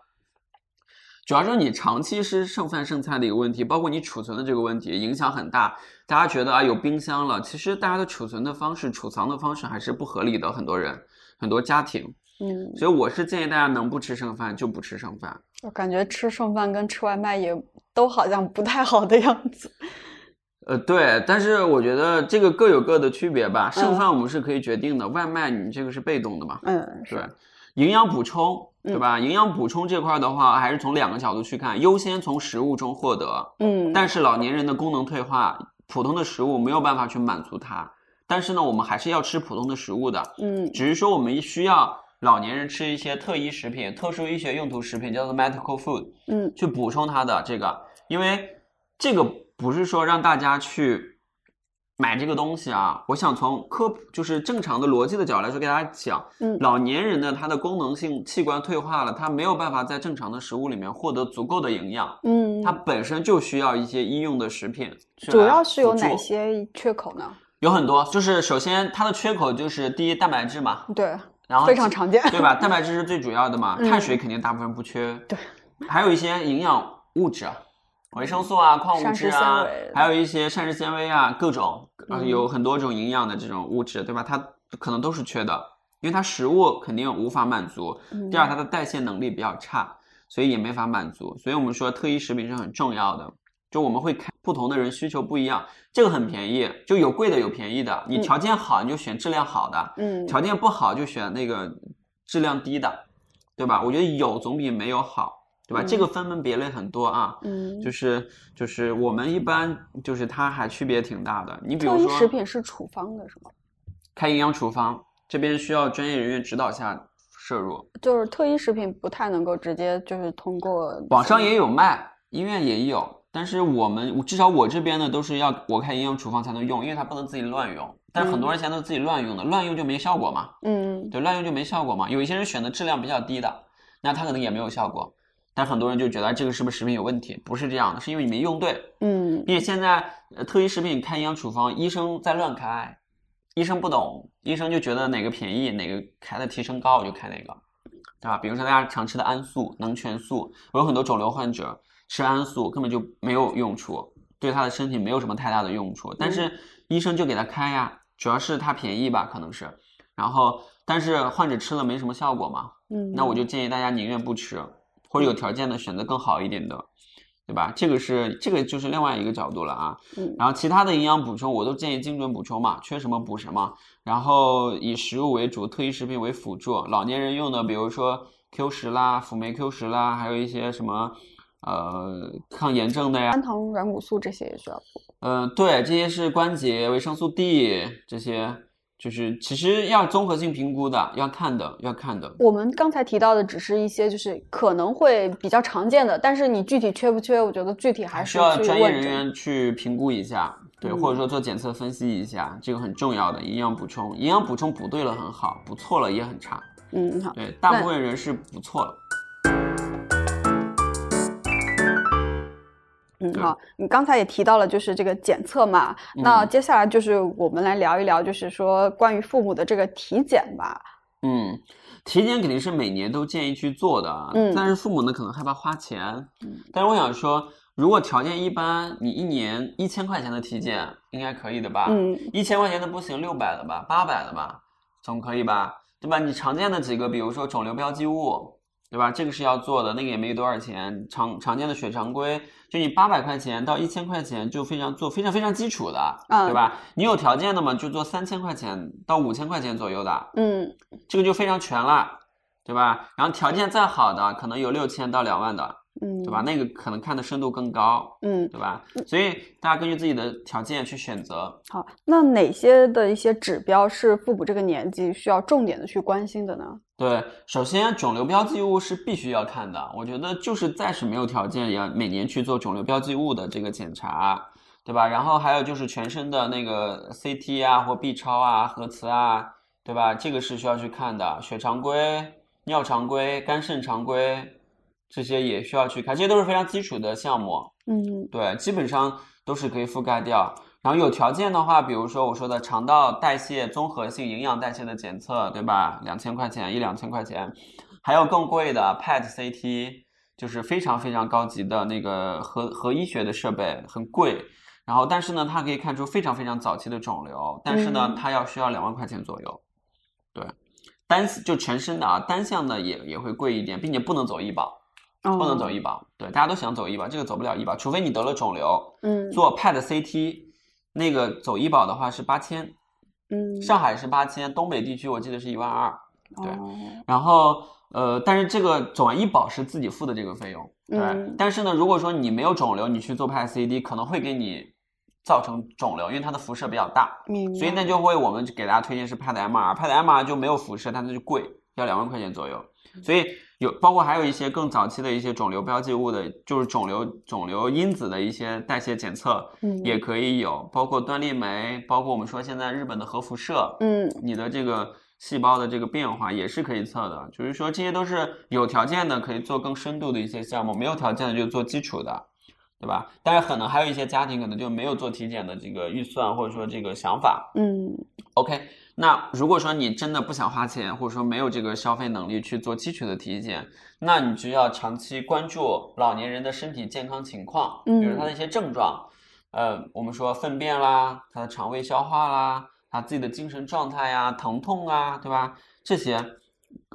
主要是你长期吃剩饭剩菜的一个问题，包括你储存的这个问题影响很大。大家觉得啊有冰箱了，其实大家的储存的方式、储藏的方式还是不合理的，很多人很多家庭。嗯，所以我是建议大家能不吃剩饭就不吃剩饭。我感觉吃剩饭跟吃外卖也都好像不太好的样子。呃，对，但是我觉得这个各有各的区别吧。剩嗯饭我们是可以决定的，外卖你这个是被动的嘛。嗯，对，营养补充，对嗯吧？营养补充这块的话，还是从两个角度去看，优先从食物中获得。嗯，但是老年人的功能退化，普通的食物没有办法去满足它。但是呢，我们还是要吃普通的食物的，嗯只是说我们需要老年人吃一些特医食品、特殊医学用途食品，叫做 medical food。嗯去补充它的这个，因为这个不是说让大家去买这个东西啊。我想从科普，就是正常的逻辑的角度来说，给大家讲，嗯老年人呢，他的功能性器官退化了，他没有办法在正常的食物里面获得足够的营养，嗯，他本身就需要一些医用的食品。主要是有哪些缺口呢？有很多，就是首先它的缺口就是第一蛋白质嘛，对，然后非常常见。对吧？蛋白质是最主要的嘛，嗯碳水肯定大部分不缺。对，还有一些营养物质啊，维生素啊、矿物质啊维，还有一些膳食纤维啊，各种啊嗯有很多种营养的这种物质，对吧？它可能都是缺的，因为它食物肯定无法满足。嗯第二，它的代谢能力比较差，所以也没法满足。所以我们说特异食品是很重要的。就我们会看不同的人需求不一样，这个很便宜，就有贵的有便宜的。你嗯条件好，你就选质量好的；嗯条件不好就选那个质量低的，对吧？我觉得有总比没有好，对吧？嗯这个分门别类很多啊，嗯，就是就是我们一般就是它还区别挺大的。你比如说异食品是处方的是吗？开营养处方，这边需要专业人员指导下摄入，就是特医食品不太能够直接就是通过网上也有卖，医院也有。但是我们至少我这边呢，都是要我开营养处方才能用，因为它不能自己乱用。但是很多人现在都自己乱用的，乱用就没效果嘛。嗯对，乱用就没效果嘛。有一些人选的质量比较低的，那他可能也没有效果。但很多人就觉得这个是不是食品有问题？不是这样的，是因为你没用对。嗯并且现在呃特医食品开营养处方，医生在乱开，医生不懂，医生就觉得哪个便宜，哪个开的提升高，我就开哪个，对吧？比如说大家常吃的安素、能全素，我有很多肿瘤患者吃安素根本就没有用处，对他的身体没有什么太大的用处，但是医生就给他开呀，主要是它便宜吧，可能是，然后但是患者吃了没什么效果嘛，嗯，那我就建议大家宁愿不吃，或者有条件的选择更好一点的，对吧？这个是这个就是另外一个角度了啊。嗯然后其他的营养补充，我都建议精准补充嘛，缺什么补什么。然后以食物为主，特异食品为辅助。老年人用的，比如说 Q 十啦、辅酶 Q 十啦，还有一些什么呃抗炎症的呀，氨糖软骨素这些也需要补。嗯，对，这些是关节、维生素 D 这些，就是其实要综合性评估的，要看的，要看的。我们刚才提到的只是一些就是可能会比较常见的，但是你具体缺不缺，我觉得具体还是需要专业人。员去评估一下，对，嗯或者说做检测分析一下，这个很重要的营养补充。营养补充补对了很好，补错了也很差。嗯，好，对，大部分人是补错了。嗯，好，你刚才也提到了就是这个检测嘛，那嗯接下来就是我们来聊一聊，就是说关于父母的这个体检吧。嗯，体检肯定是每年都建议去做的，啊嗯但是父母呢可能害怕花钱。嗯但是我想说，如果条件一般，你一年一千块钱的体检应该可以的吧？嗯一千块钱的不行，六百的吧，八百的吧，总可以吧？对吧？你常见的几个，比如说肿瘤标记物，对吧？这个是要做的，那个也没多少钱。常常见的血常规，就你八百块钱到一千块钱就非常做非常非常基础的，嗯对吧？你有条件的嘛，就做三千块钱到五千块钱左右的，嗯这个就非常全了，对吧？然后条件再好的，可能有六千到两万的，嗯，对吧？？那个可能看的深度更高，嗯，对吧？所以大家根据自己的条件去选择。好，那哪些的一些指标是父母这个年纪需要重点的去关心的呢？对，首先肿瘤标记物是必须要看的，我觉得就是暂时没有条件也要每年去做肿瘤标记物的这个检查，对吧？然后还有就是全身的那个 CT 啊或 B 超啊、核磁啊，对吧？这个是需要去看的，血常规、尿常规、肝肾常规这些也需要去看，这些都是非常基础的项目。嗯对，基本上都是可以覆盖掉。然后有条件的话，比如说我说的肠道代谢综合性营养代谢的检测，对吧？两千块钱，一两千块钱，还有更贵的 PET CT，就是非常非常高级的那个核核医学的设备，很贵。然后，但是呢，它可以看出非常非常早期的肿瘤，但是呢嗯，它要需要两万块钱左右。对，单就全身的啊，单项的也也会贵一点，并且不能走医保。不不能走医保，对，大家都想走医保，这个走不了医保，除非你得了肿瘤，嗯做 PET CT，那个走医保的话是八千，嗯上海是八千，东北地区我记得是一万二，对哦然后呃，但是这个走完医保是自己付的这个费用，对，嗯但是呢，如果说你没有肿瘤，你去做 PET CT 可能会给你造成肿瘤，因为它的辐射比较大。所以那就会我们给大家推荐是 PET MR，PET MR 就没有辐射，它那就贵，要两万块钱左右。所以有包括还有一些更早期的一些肿瘤标记物的，就是肿瘤肿瘤因子的一些代谢检测嗯也可以有，包括端粒酶，包括我们说现在日本的核辐射，嗯你的这个细胞的这个变化也是可以测的。就是说这些都是有条件的可以做更深度的一些项目，没有条件的就做基础的。对吧？但是可能还有一些家庭可能就没有做体检的这个预算或者说这个想法，嗯 OK，那如果说你真的不想花钱，或者说没有这个消费能力去做基础的体检，那你就要长期关注老年人的身体健康情况，比如嗯他的一些症状，呃，我们说粪便啦，他的肠胃消化啦，他自己的精神状态呀、疼痛啊，对吧？这些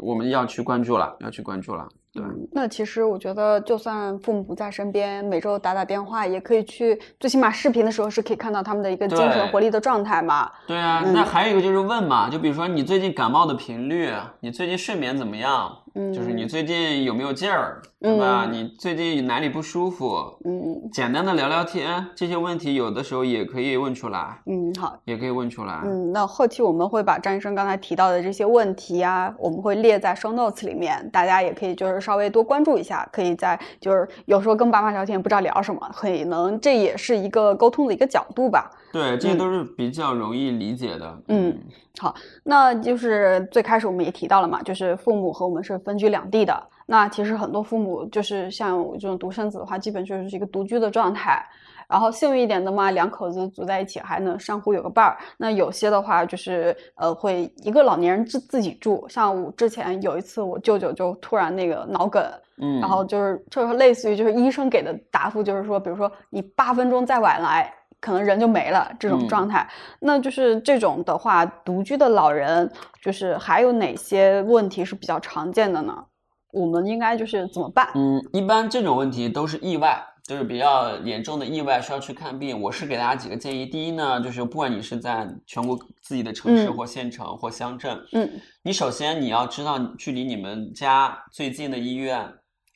我们要去关注了，要去关注了，对？嗯那其实我觉得，就算父母不在身边，每周打打电话，也可以去，最起码视频的时候是可以看到他们的一个精神活力的状态嘛。对啊，嗯那还有一个就是问嘛，就比如说你最近感冒的频率，你最近睡眠怎么样？嗯，就是你最近有没有劲儿，对吧？嗯你最近哪里不舒服？嗯简单的聊聊天，这些问题有的时候也可以问出来，嗯好。也可以问出来。嗯，那后期我们会把张医生刚才提到的这些问题啊，我们会列在 show notes 里面，大家也可以就是稍微多关注一下，可以在就是有时候跟爸妈聊天不知道聊什么，可以能这也是一个沟通的一个角度吧。对，这些嗯都是比较容易理解的。嗯，好，那就是最开始我们也提到了嘛，就是父母和我们是分居两地的。那其实很多父母就是像我这种独生子的话，基本就是一个独居的状态。然后幸运一点的嘛，两口子住在一起还能相互有个伴儿。那有些的话就是呃，会一个老年人自自己住。像我之前有一次，我舅舅就突然那个脑梗，嗯，然后就是就是类似于就是医生给的答复，就是说，比如说你八分钟再晚来，可能人就没了这种嗯状态。那就是这种的话，独居的老人就是还有哪些问题是比较常见的呢？我们应该就是怎么办？嗯，一般这种问题都是意外，就是比较严重的意外需要去看病。我是给大家几个建议。第一呢，就是不管你是在全国自己的城市嗯或县城或乡镇，嗯你首先你要知道距离你们家最近的医院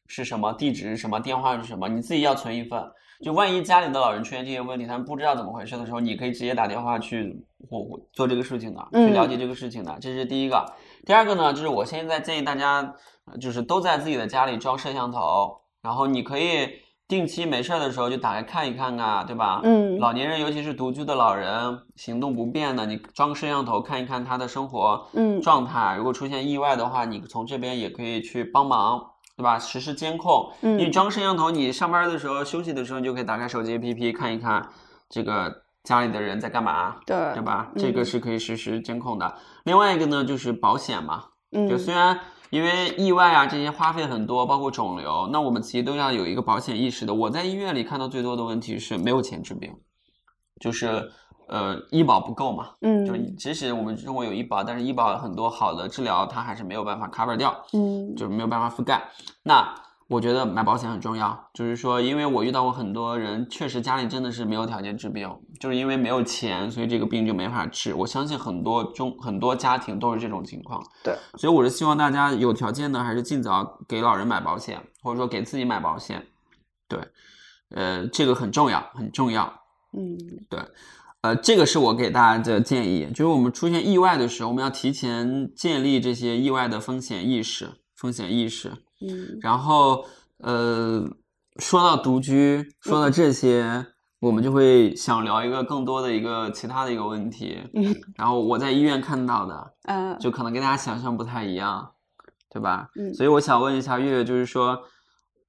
是什么，地址是什么，电话是什么，你自己要存一份。就万一家里的老人出现这些问题，他们不知道怎么回事的时候，你可以直接打电话去我我做这个事情的，去了解这个事情的，这是第一个。第二个呢，就是我现在建议大家，呃就是都在自己的家里装摄像头，然后你可以定期没事儿的时候就打开看一看啊，对吧？嗯老年人，尤其是独居的老人，行动不便的，你装个摄像头看一看他的生活嗯状态。如果出现意外的话，你从这边也可以去帮忙，对吧？实时监控。嗯你装摄像头，你上班的时候、休息的时候，你就可以打开手机 APP 看一看这个家里的人在干嘛，对对吧？嗯这个是可以实时监控的。另外一个呢，就是保险嘛，嗯就虽然因为意外啊这些花费很多，包括肿瘤，那我们其实都要有一个保险意识的。我在医院里看到最多的问题是没有钱治病，就是呃医保不够嘛。嗯就是即使我们中国有医保，但是医保很多好的治疗它还是没有办法 cover 掉，嗯就是没有办法覆盖。那我觉得买保险很重要，就是说，因为我遇到过很多人，确实家里真的是没有条件治病，就是因为没有钱，所以这个病就没法治。我相信很多中很多家庭都是这种情况。对，所以我是希望大家有条件的，还是尽早给老人买保险，或者说给自己买保险。对，呃，这个很重要，很重要。嗯呃，这个是我给大家的建议，就是我们出现意外的时候，我们要提前建立这些意外的风险意识，风险意识。嗯然后，呃，说到独居，说到这些，我们就会想聊一个更多的一个其他的一个问题。嗯 然后我在医院看到的，嗯就可能跟大家想象不太一样，对吧？嗯所以我想问一下月月，就是说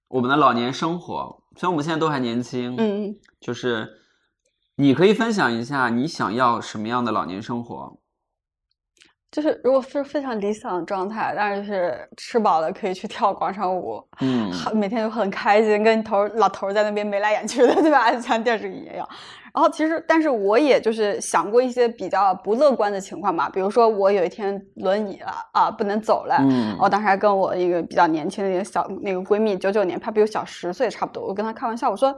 我们的老年生活，虽然我们现在都还年轻，嗯就是你可以分享一下你想要什么样的老年生活？就是如果是非常理想的状态，但是是吃饱了可以去跳广场舞，嗯每天就很开心，跟头老头在那边眉来眼去的，对吧？像电视里一样。然后其实，但是我也就是想过一些比较不乐观的情况嘛，比如说我有一天轮椅了啊，不能走了。嗯我当时还跟我一个比较年轻的一个小那个闺蜜，九九年，她比我小十岁差不多。我跟她开玩笑，我说：“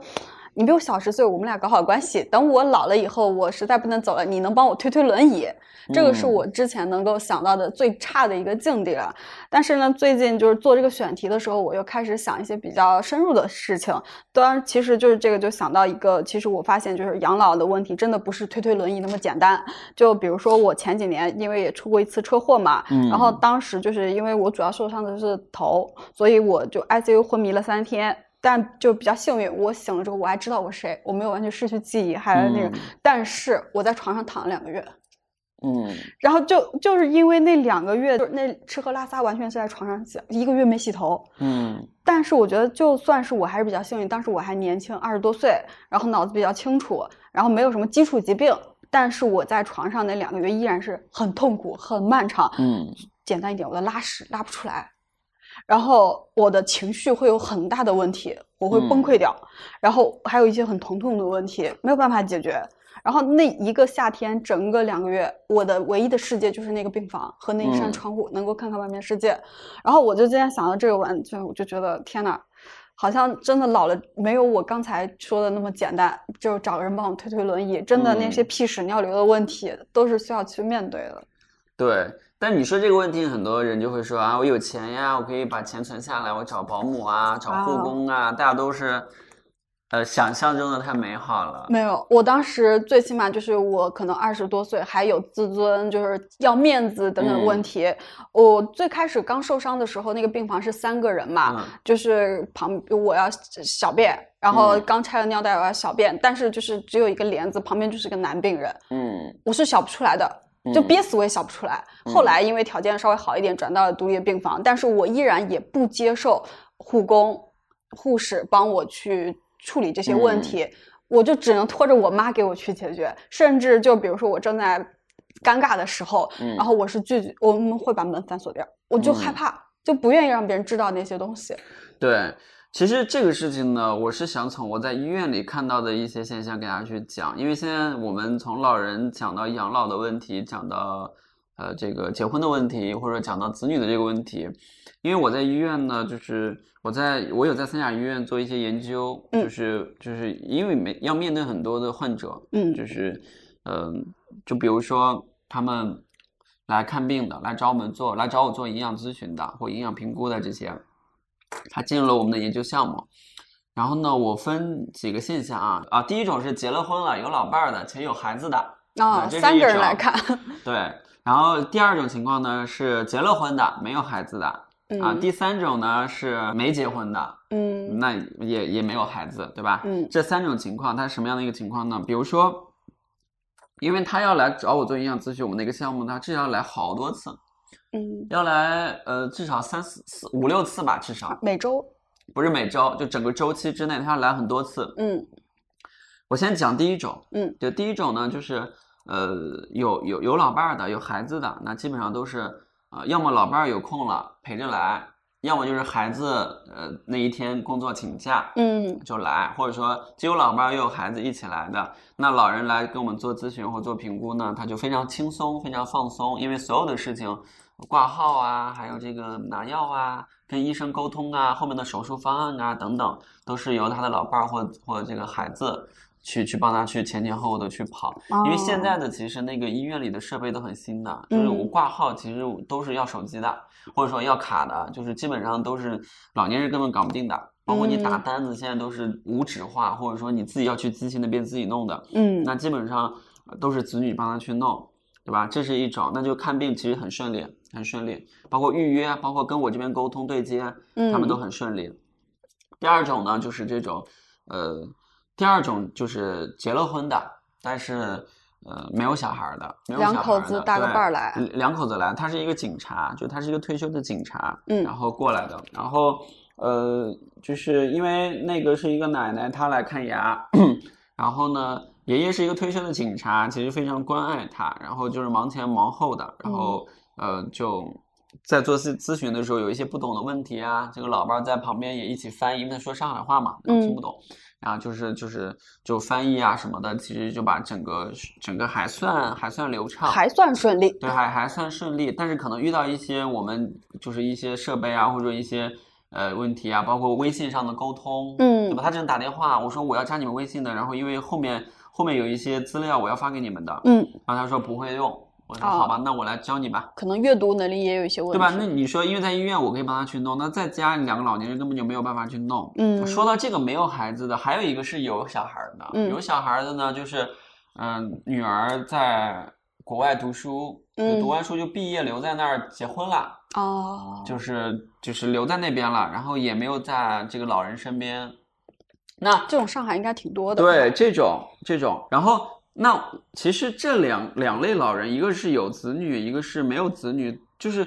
你比我小十岁，我们俩搞好关系。等我老了以后，我实在不能走了，你能帮我推推轮椅。”这个是嗯我之前能够想到的最差的一个境地了。但是呢，最近就是做这个选题的时候，我又开始想一些比较深入的事情。当然，其实就是这个就想到一个，其实我发现就是养老的问题真的不是推推轮椅那么简单。就比如说我前几年因为也出过一次车祸嘛，嗯然后当时就是因为我主要受伤的是头，所以我就 ICU 昏迷了三天。但就比较幸运，我醒了之后我还知道我谁，我没有完全失去记忆，还有那个，嗯但是我在床上躺了两个月。嗯然后就就是因为那两个月，就是那吃喝拉撒完全是在床上洗，一个月没洗头。嗯但是我觉得，就算是我还是比较幸运，当时我还年轻，二十多岁，然后脑子比较清楚，然后没有什么基础疾病。但是我在床上那两个月依然是很痛苦、很漫长。嗯简单一点，我的拉屎拉不出来，然后我的情绪会有很大的问题，我会崩溃掉，然后还有一些很疼痛的问题没有办法解决。然后那一个夏天，整个两个月，我的唯一的世界就是那个病房和那一扇嗯窗户，能够看看外面世界。然后我就今天想到这个问题，我就觉得天呐，好像真的老了没有我刚才说的那么简单，就是找个人帮我推推轮椅。真的那些嗯屁屎尿流的问题，都是需要去面对的。对。但你说这个问题，很多人就会说啊，我有钱呀，我可以把钱存下来，我找保姆啊，找护啊工啊，大家都是呃想象中的太美好了。没有，我当时最起码就是我可能二十多岁，还有自尊，就是要面子等等问题。我最开始刚受伤的时候，那个病房是三个人嘛，嗯就是旁我要小便，然后嗯刚拆了尿袋我要小便，但是就是只有一个帘子，旁边就是个男病人，嗯我是小不出来的。就嗯憋死我也想不出来。后来因为条件稍微好一点，转到了独立的病房，但是我依然也不接受护工、护士帮我去处理这些问题，我就只能拖着我妈给我去解决。甚至就比如说我正在尴尬的时候，嗯然后我是拒绝，我们会把门反锁掉，我就害嗯怕，就不愿意让别人知道那些东西。对，其实这个事情呢，我是想从我在医院里看到的一些现象给大家去讲，因为现在我们从老人讲到养老的问题，讲到呃这个结婚的问题，或者讲到子女的这个问题，因为我在医院呢，就是我在我有在三甲医院做一些研究，嗯。就是就是因为没要面对很多的患者，嗯。就是嗯、就比如说他们来看病的，来找我们做来找我做营养咨询的或营养评估的这些。他进入了我们的研究项目。然后呢，我分几个现象啊啊，第一种是结了婚了，有老伴儿的，且有孩子的，啊，这三种个人来看，对。然后第二种情况呢是结了婚的，没有孩子的啊。嗯第三种呢是没结婚的，嗯那也也没有孩子，对吧？嗯这三种情况，它是什么样的一个情况呢？比如说，因为他要来找我做营养咨询，我们那个项目，他至少要来好多次，嗯，要来呃至少三四四五六次吧，至少每周，不是每周，就整个周期之内，他要来很多次。嗯。我先讲第一种，嗯，就第一种呢，就是呃有有有老伴儿的，有孩子的，那基本上都是呃要么老伴儿有空了陪着来，要么就是孩子呃那一天工作请假，嗯。就来，或者说既有老伴儿又有孩子一起来的，那老人来跟我们做咨询或做评估呢，他就非常轻松，非常放松，因为所有的事情，挂号啊，还有这个拿药啊，跟医生沟通啊，后面的手术方案啊等等，都是由他的老伴儿或或这个孩子。去去帮他去前前后后的去跑，因为现在的其实那个医院里的设备都很新的，就是我嗯挂号其实都是要手机的，或者说要卡的，就是基本上都是老年人根本搞不定的。包括你打嗯单子，现在都是无纸化，或者说你自己要去机器那边自己弄的，嗯那基本上呃都是子女帮他去弄，对吧？这是一种，那就看病其实很顺利，很顺利，包括预约，包括跟我这边沟通对接，他们都嗯很顺利。第二种呢，就是这种，呃，第二种就是结了婚的，但是呃没有小孩儿的，没有两口子搭个伴儿来两两口子来，他是一个警察，就他是一个退休的警察，嗯然后过来的，然后呃，就是因为那个是一个奶奶，她来看牙，然后呢，爷爷是一个退休的警察，其实非常关爱他，然后就是忙前忙后的，然后、呃就。在做咨咨询的时候，有一些不懂的问题啊，这个老伴儿在旁边也一起翻译，因为他说上海话嘛，然后听不懂，然后就是就是就翻译啊什么的，其实就把整个整个还算还算流畅，还算顺利。对，还还算顺利，但是可能遇到一些我们就是一些设备啊，或者一些呃问题啊，包括微信上的沟通，嗯对吧？他只能打电话，我说我要加你们微信的，然后因为后面后面有一些资料我要发给你们的，嗯，然后他说不会用，我说哦好吧，那我来教你吧。可能阅读能力也有一些问题，对吧？那你说，因为在医院我可以帮他去弄，那在家两个老年人根本就没有办法去弄。嗯说到这个没有孩子的，还有一个是有小孩儿的，嗯有小孩儿的呢，就是嗯、女儿在国外读书，嗯读完书就毕业留在那儿结婚了，哦，就是就是留在那边了，然后也没有在这个老人身边。那这种上海应该挺多的。对，这种这种，然后那其实这两两类老人，一个是有子女，一个是没有子女，就是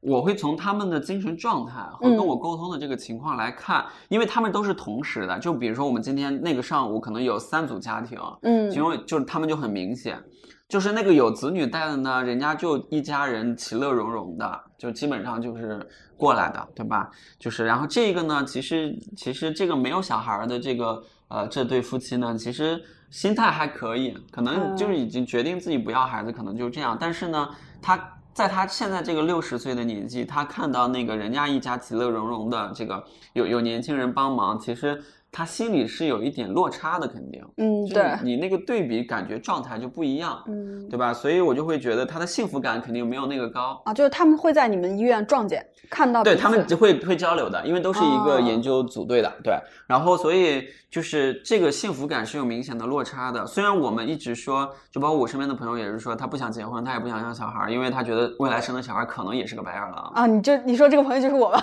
我会从他们的精神状态和跟嗯我沟通的这个情况来看，因为他们都是同时的。就比如说我们今天那个上午可能有三组家庭，嗯其中就是他们就很明显。就是那个有子女带的呢，人家就一家人其乐融融的，就基本上就是过来的，对吧？就是然后这个呢，其实其实这个没有小孩儿的这个呃这对夫妻呢，其实心态还可以，可能就是已经决定自己不要孩子，可能就这样。但是呢，他在他现在这个六十岁的年纪，他看到那个人家一家其乐融融的，这个有有年轻人帮忙，其实他心里是有一点落差的，肯定。嗯，对，你那个对比感觉状态就不一样，嗯对吧？所以我就会觉得他的幸福感肯定没有那个高。啊，就是他们会在你们医院撞见，看到对他们就会会交流的，因为都是一个哦研究组队的，对。然后所以就是这个幸福感是有明显的落差的。虽然我们一直说，就包括我身边的朋友也是说，他不想结婚，他也不想要小孩儿，因为他觉得未来生的小孩可能也是个白眼狼。啊，你就你说这个朋友就是我吧？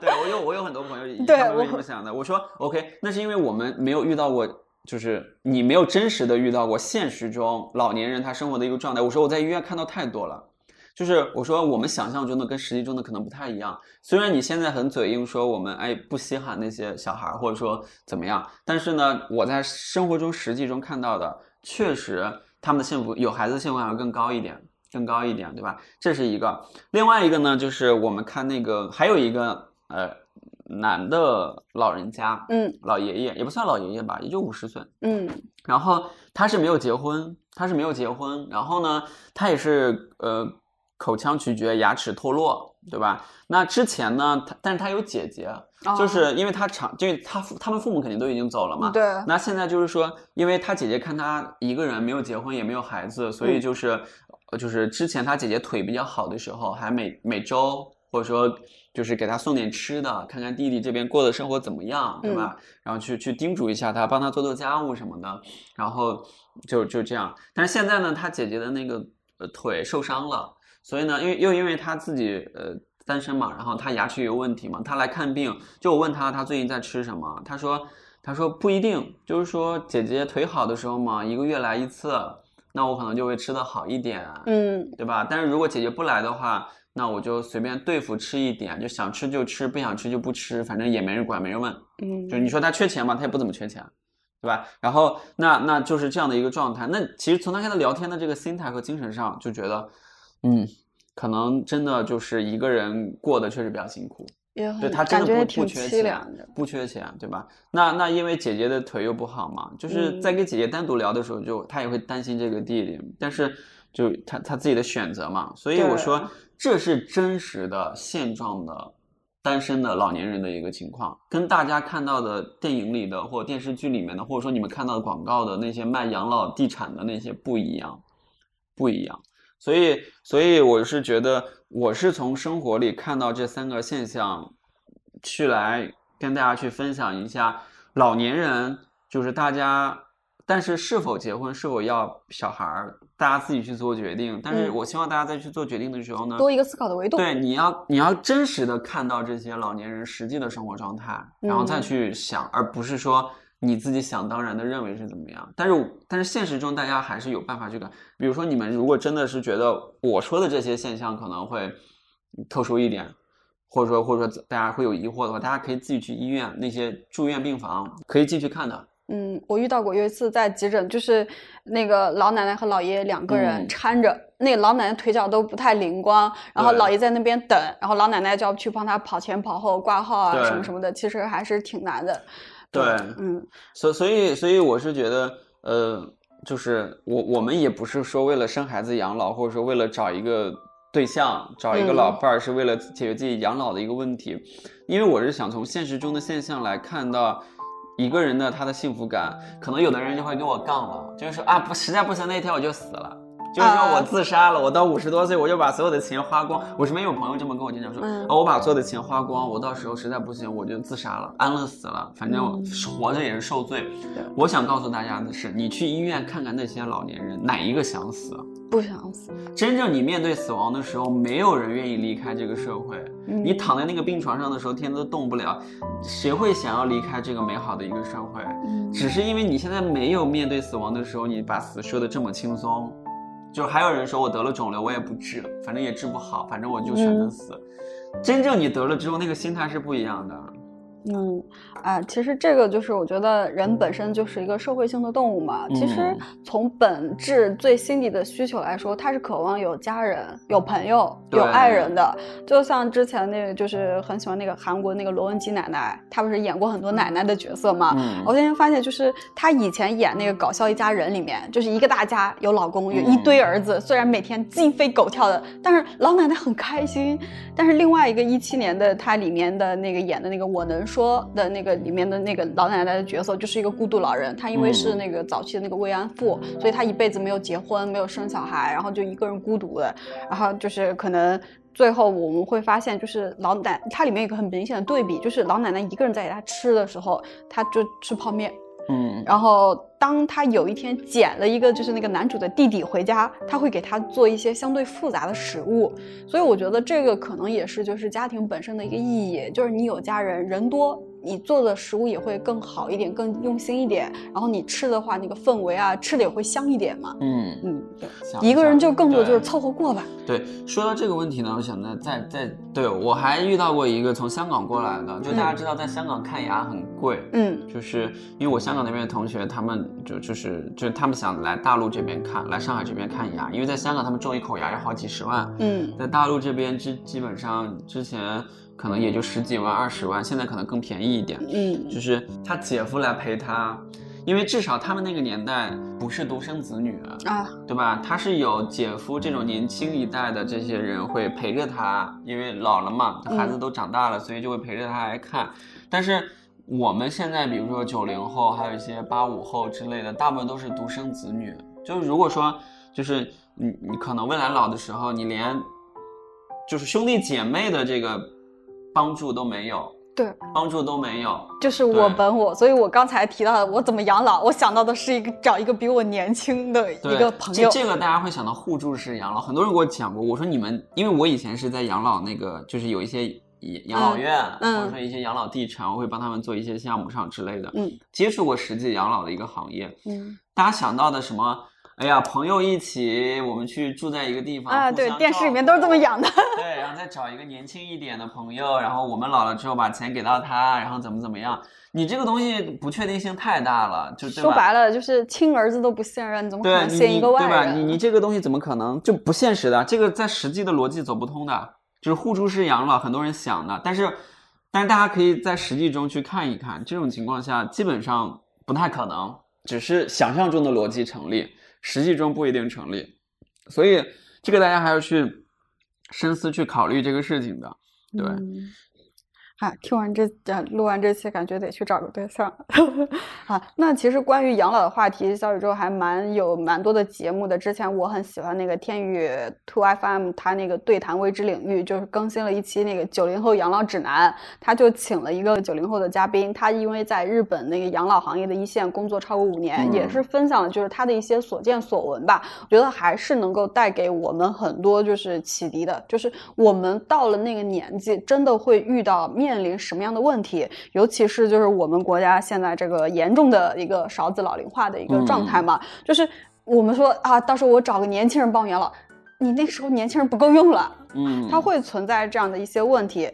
对我有我有很多朋友，对他们为什么想的？我说 OK，那是因为我们没有遇到过，就是你没有真实的遇到过现实中老年人他生活的一个状态。我说我在医院看到太多了。就是我说我们想象中的跟实际中的可能不太一样。虽然你现在很嘴硬说我们哎不稀罕那些小孩儿或者说怎么样，但是呢，我在生活中实际中看到的确实他们的幸福有孩子的幸福感要更高一点，更高一点，对吧？这是一个。另外一个呢，就是我们看那个还有一个呃男的老人家，嗯。老爷爷也不算老爷爷吧，也就五十岁，嗯。然后他是没有结婚，他是没有结婚，然后呢，他也是呃口腔咀嚼、牙齿脱落，对吧？那之前呢，他但是他有姐姐，哦。就是因为他长，就是他父他们父母肯定都已经走了嘛。对。那现在就是说，因为他姐姐看他一个人没有结婚也没有孩子，所以嗯。就是、呃就是之前他姐姐腿比较好的时候，还每每周或者说就是给他送点吃的，看看弟弟这边过的生活怎么样，对吧？然后去去叮嘱一下他，帮他做做家务什么的，然后就就这样。但是现在呢，他姐姐的那个呃腿受伤了，所以呢，因为又因为他自己呃单身嘛，然后他牙齿有问题嘛，他来看病，就我问他他最近在吃什么，他说他说不一定，就是说姐姐腿好的时候嘛，一个月来一次，那我可能就会吃的好一点，嗯对吧？但是如果姐姐不来的话，那我就随便对付吃一点，就想吃就吃，不想吃就不吃，反正也没人管，没人问。嗯，就你说他缺钱吗？他也不怎么缺钱，对吧？然后那那就是这样的一个状态。那其实从他跟他聊天的这个心态和精神上，就觉得，嗯，可能真的就是一个人过得确实比较辛苦。也对他真的不不缺钱。，不缺钱，对吧？那那因为姐姐的腿又不好嘛，就是嗯在跟姐姐单独聊的时候就，他也会担心这个弟弟，但是就他他自己的选择嘛，所以我说对这是真实的现状的单身的老年人的一个情况，跟大家看到的电影里的或电视剧里面的，或者说你们看到的广告的那些卖养老地产的那些不一样，不一样。所以，所以我是觉得，我是从生活里看到这三个现象，去来跟大家去分享一下老年人，就是大家，但是是否结婚，是否要小孩儿，大家自己去做决定。但是嗯我希望大家在去做决定的时候呢，多一个思考的维度。对，你要你要真实的看到这些老年人实际的生活状态，然后再嗯去想，而不是说你自己想当然的认为是怎么样。但是但是现实中大家还是有办法去改，比如说你们如果真的是觉得我说的这些现象可能会特殊一点。或者说，或者说大家会有疑惑的话，大家可以自己去医院那些住院病房可以进去看的。嗯，我遇到过有一次在急诊，就是那个老奶奶和老爷爷两个人嗯搀着，那个老奶奶腿脚都不太灵光，然后对老爷在那边等，然后老奶奶就要去帮他跑前跑后挂号啊什么什么的，其实还是挺难的。对嗯所所以所以我是觉得，呃，就是我我们也不是说为了生孩子养老，或者说为了找一个对象、找一个嗯老伴儿，是为了解决自己养老的一个问题。因为我是想从现实中的现象来看到一个人的他的幸福感。可能有的人就会跟我杠了，就是说啊，不实在不行那天我就死了。就是说我啊自杀了，我到五十多岁我就把所有的钱花光。我身边有朋友这么跟我经常说，嗯哦，我把所有的钱花光，我到时候实在不行我就自杀了，安乐死了，反正嗯活着也是受罪。我想告诉大家的是，你去医院看看那些老年人，哪一个想死？不想死。真正你面对死亡的时候，没有人愿意离开这个社会。嗯你躺在那个病床上的时候，天都动不了，谁会想要离开这个美好的一个社会？嗯只是因为你现在没有面对死亡的时候，你把死说的这么轻松。就还有人说我得了肿瘤，我也不治，反正也治不好，反正我就选择嗯死。真正你得了之后，那个心态是不一样的。嗯，啊，其实这个就是我觉得人本身就是一个社会性的动物嘛。其实嗯从本质最心底的需求来说，他是渴望有家人、有朋友、有爱人的。就像之前那个，就是很喜欢那个韩国那个罗文姬奶奶，她不是演过很多奶奶的角色嘛？嗯我今天发现，就是她以前演那个《搞笑一家人》里面，就是一个大家有老公，有一嗯堆儿子，虽然每天鸡飞狗跳的，但是老奶奶很开心。但是另外一个一七年的她里面的那个演的那个《我能说》说的那个里面的那个老奶奶的角色，就是一个孤独老人。她因为是嗯那个早期的那个慰安妇，所以她一辈子没有结婚，没有生小孩，然后就一个人孤独的，然后就是可能。最后我们会发现，就是老奶，它里面有一个很明显的对比，就是老奶奶一个人在给她吃的时候，她就吃泡面，嗯然后当他有一天捡了一个就是那个男主的弟弟回家，他会给他做一些相对复杂的食物，所以我觉得这个可能也是就是家庭本身的一个意义，就是你有家人，人多。你做的食物也会更好一点，更用心一点。然后你吃的话，那个氛围啊，吃的也会香一点嘛。嗯，嗯，对，想一个人就更多就是凑合过吧。对，说到这个问题呢，我想再再再，对我还遇到过一个从香港过来的，就大家知道，在香港看牙很贵，嗯就是因为我香港那边的同学，他们就就是就他们想来大陆这边看，来上海这边看牙，因为在香港他们种一口牙要好几十万，嗯在大陆这边基基本上之前可能也就十几万、二十万，现在可能更便宜一点，嗯就是他姐夫来陪他。因为至少他们那个年代不是独生子女，啊，对吧？他是有姐夫这种年轻一代的这些人会陪着他，因为老了嘛，嗯孩子都长大了，所以就会陪着他来看。但是我们现在，比如说九零后，还有一些八五后之类的，大部分都是独生子女。就是如果说，就是你你可能未来老的时候，你连就是兄弟姐妹的这个帮助都没有，对，帮助都没有。就是我本我，所以我刚才提到的我怎么养老，我想到的是一个找一个比我年轻的，一个朋友。这这个大家会想到互助式养老，很多人给我讲过。我说你们，因为我以前是在养老那个，就是有一些养老院，嗯或者说一些养老地产，我会帮他们做一些项目上之类的。嗯接触过实际养老的一个行业，嗯大家想到的什么？哎呀，朋友一起，我们去住在一个地方啊，对，电视里面都是这么养的。对，然后再找一个年轻一点的朋友，然后我们老了之后把钱给到他，然后怎么怎么样？你这个东西不确定性太大了，就说白了就是亲儿子都不信任，你怎么可能信一个外对吧？人？你你这个东西怎么可能就不现实的？这个在实际的逻辑走不通的，就是互助式养老，很多人想的，但是但是大家可以在实际中去看一看，这种情况下基本上不太可能，只是想象中的逻辑成立，实际中不一定成立，所以这个大家还要去深思去考虑这个事情的，对。啊，听完这呃录完这期，感觉得去找个对象 啊。那其实关于养老的话题，小宇宙还蛮有蛮多的节目的。之前我很喜欢那个天宇 Two FM，他那个对谈未知领域，就是更新了一期那个九零后养老指南，他就请了一个九零后的嘉宾，他因为在日本那个养老行业的一线工作超过五年，嗯也是分享了就是他的一些所见所闻吧。我觉得还是能够带给我们很多就是启迪的，就是我们到了那个年纪，真的会遇到面临什么样的问题，尤其是就是我们国家现在这个严重的一个少子老龄化的一个状态嘛，就是我们说啊，到时候我找个年轻人帮我养老，你那时候年轻人不够用了，嗯，它会存在这样的一些问题。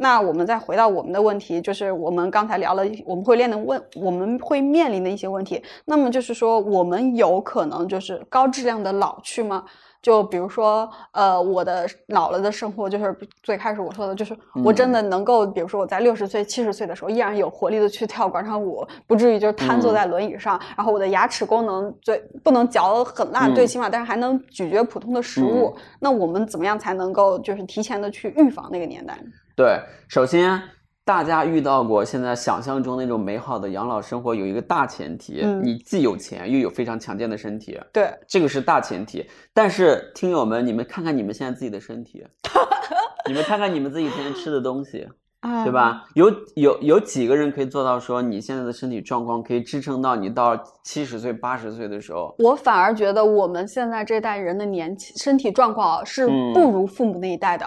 那我们再回到我们的问题，就是我们刚才聊了，我们会练的问，我们会面临的一些问题。那么就是说，我们有可能就是高质量的老去吗？就比如说，呃，我的老了的生活，就是最开始我说的，就是我真的能够，比如说我在六十岁、七十岁的时候，依然有活力的去跳广场舞，不至于就是瘫坐在轮椅上。然后我的牙齿功能最不能嚼很烂，嗯最起码，但是还能咀嚼普通的食物。那我们怎么样才能够就是提前的去预防那个年代？对，首先大家遇到过现在想象中那种美好的养老生活，有一个大前提，嗯你既有钱又有非常强健的身体，对，这个是大前提。但是听友们，你们看看你们现在自己的身体，你们看看你们自己天天吃的东西，啊对？吧？有有有几个人可以做到说你现在的身体状况可以支撑到你到七十岁、八十岁的时候？我反而觉得我们现在这代人的年轻身体状况是嗯不如父母那一代的。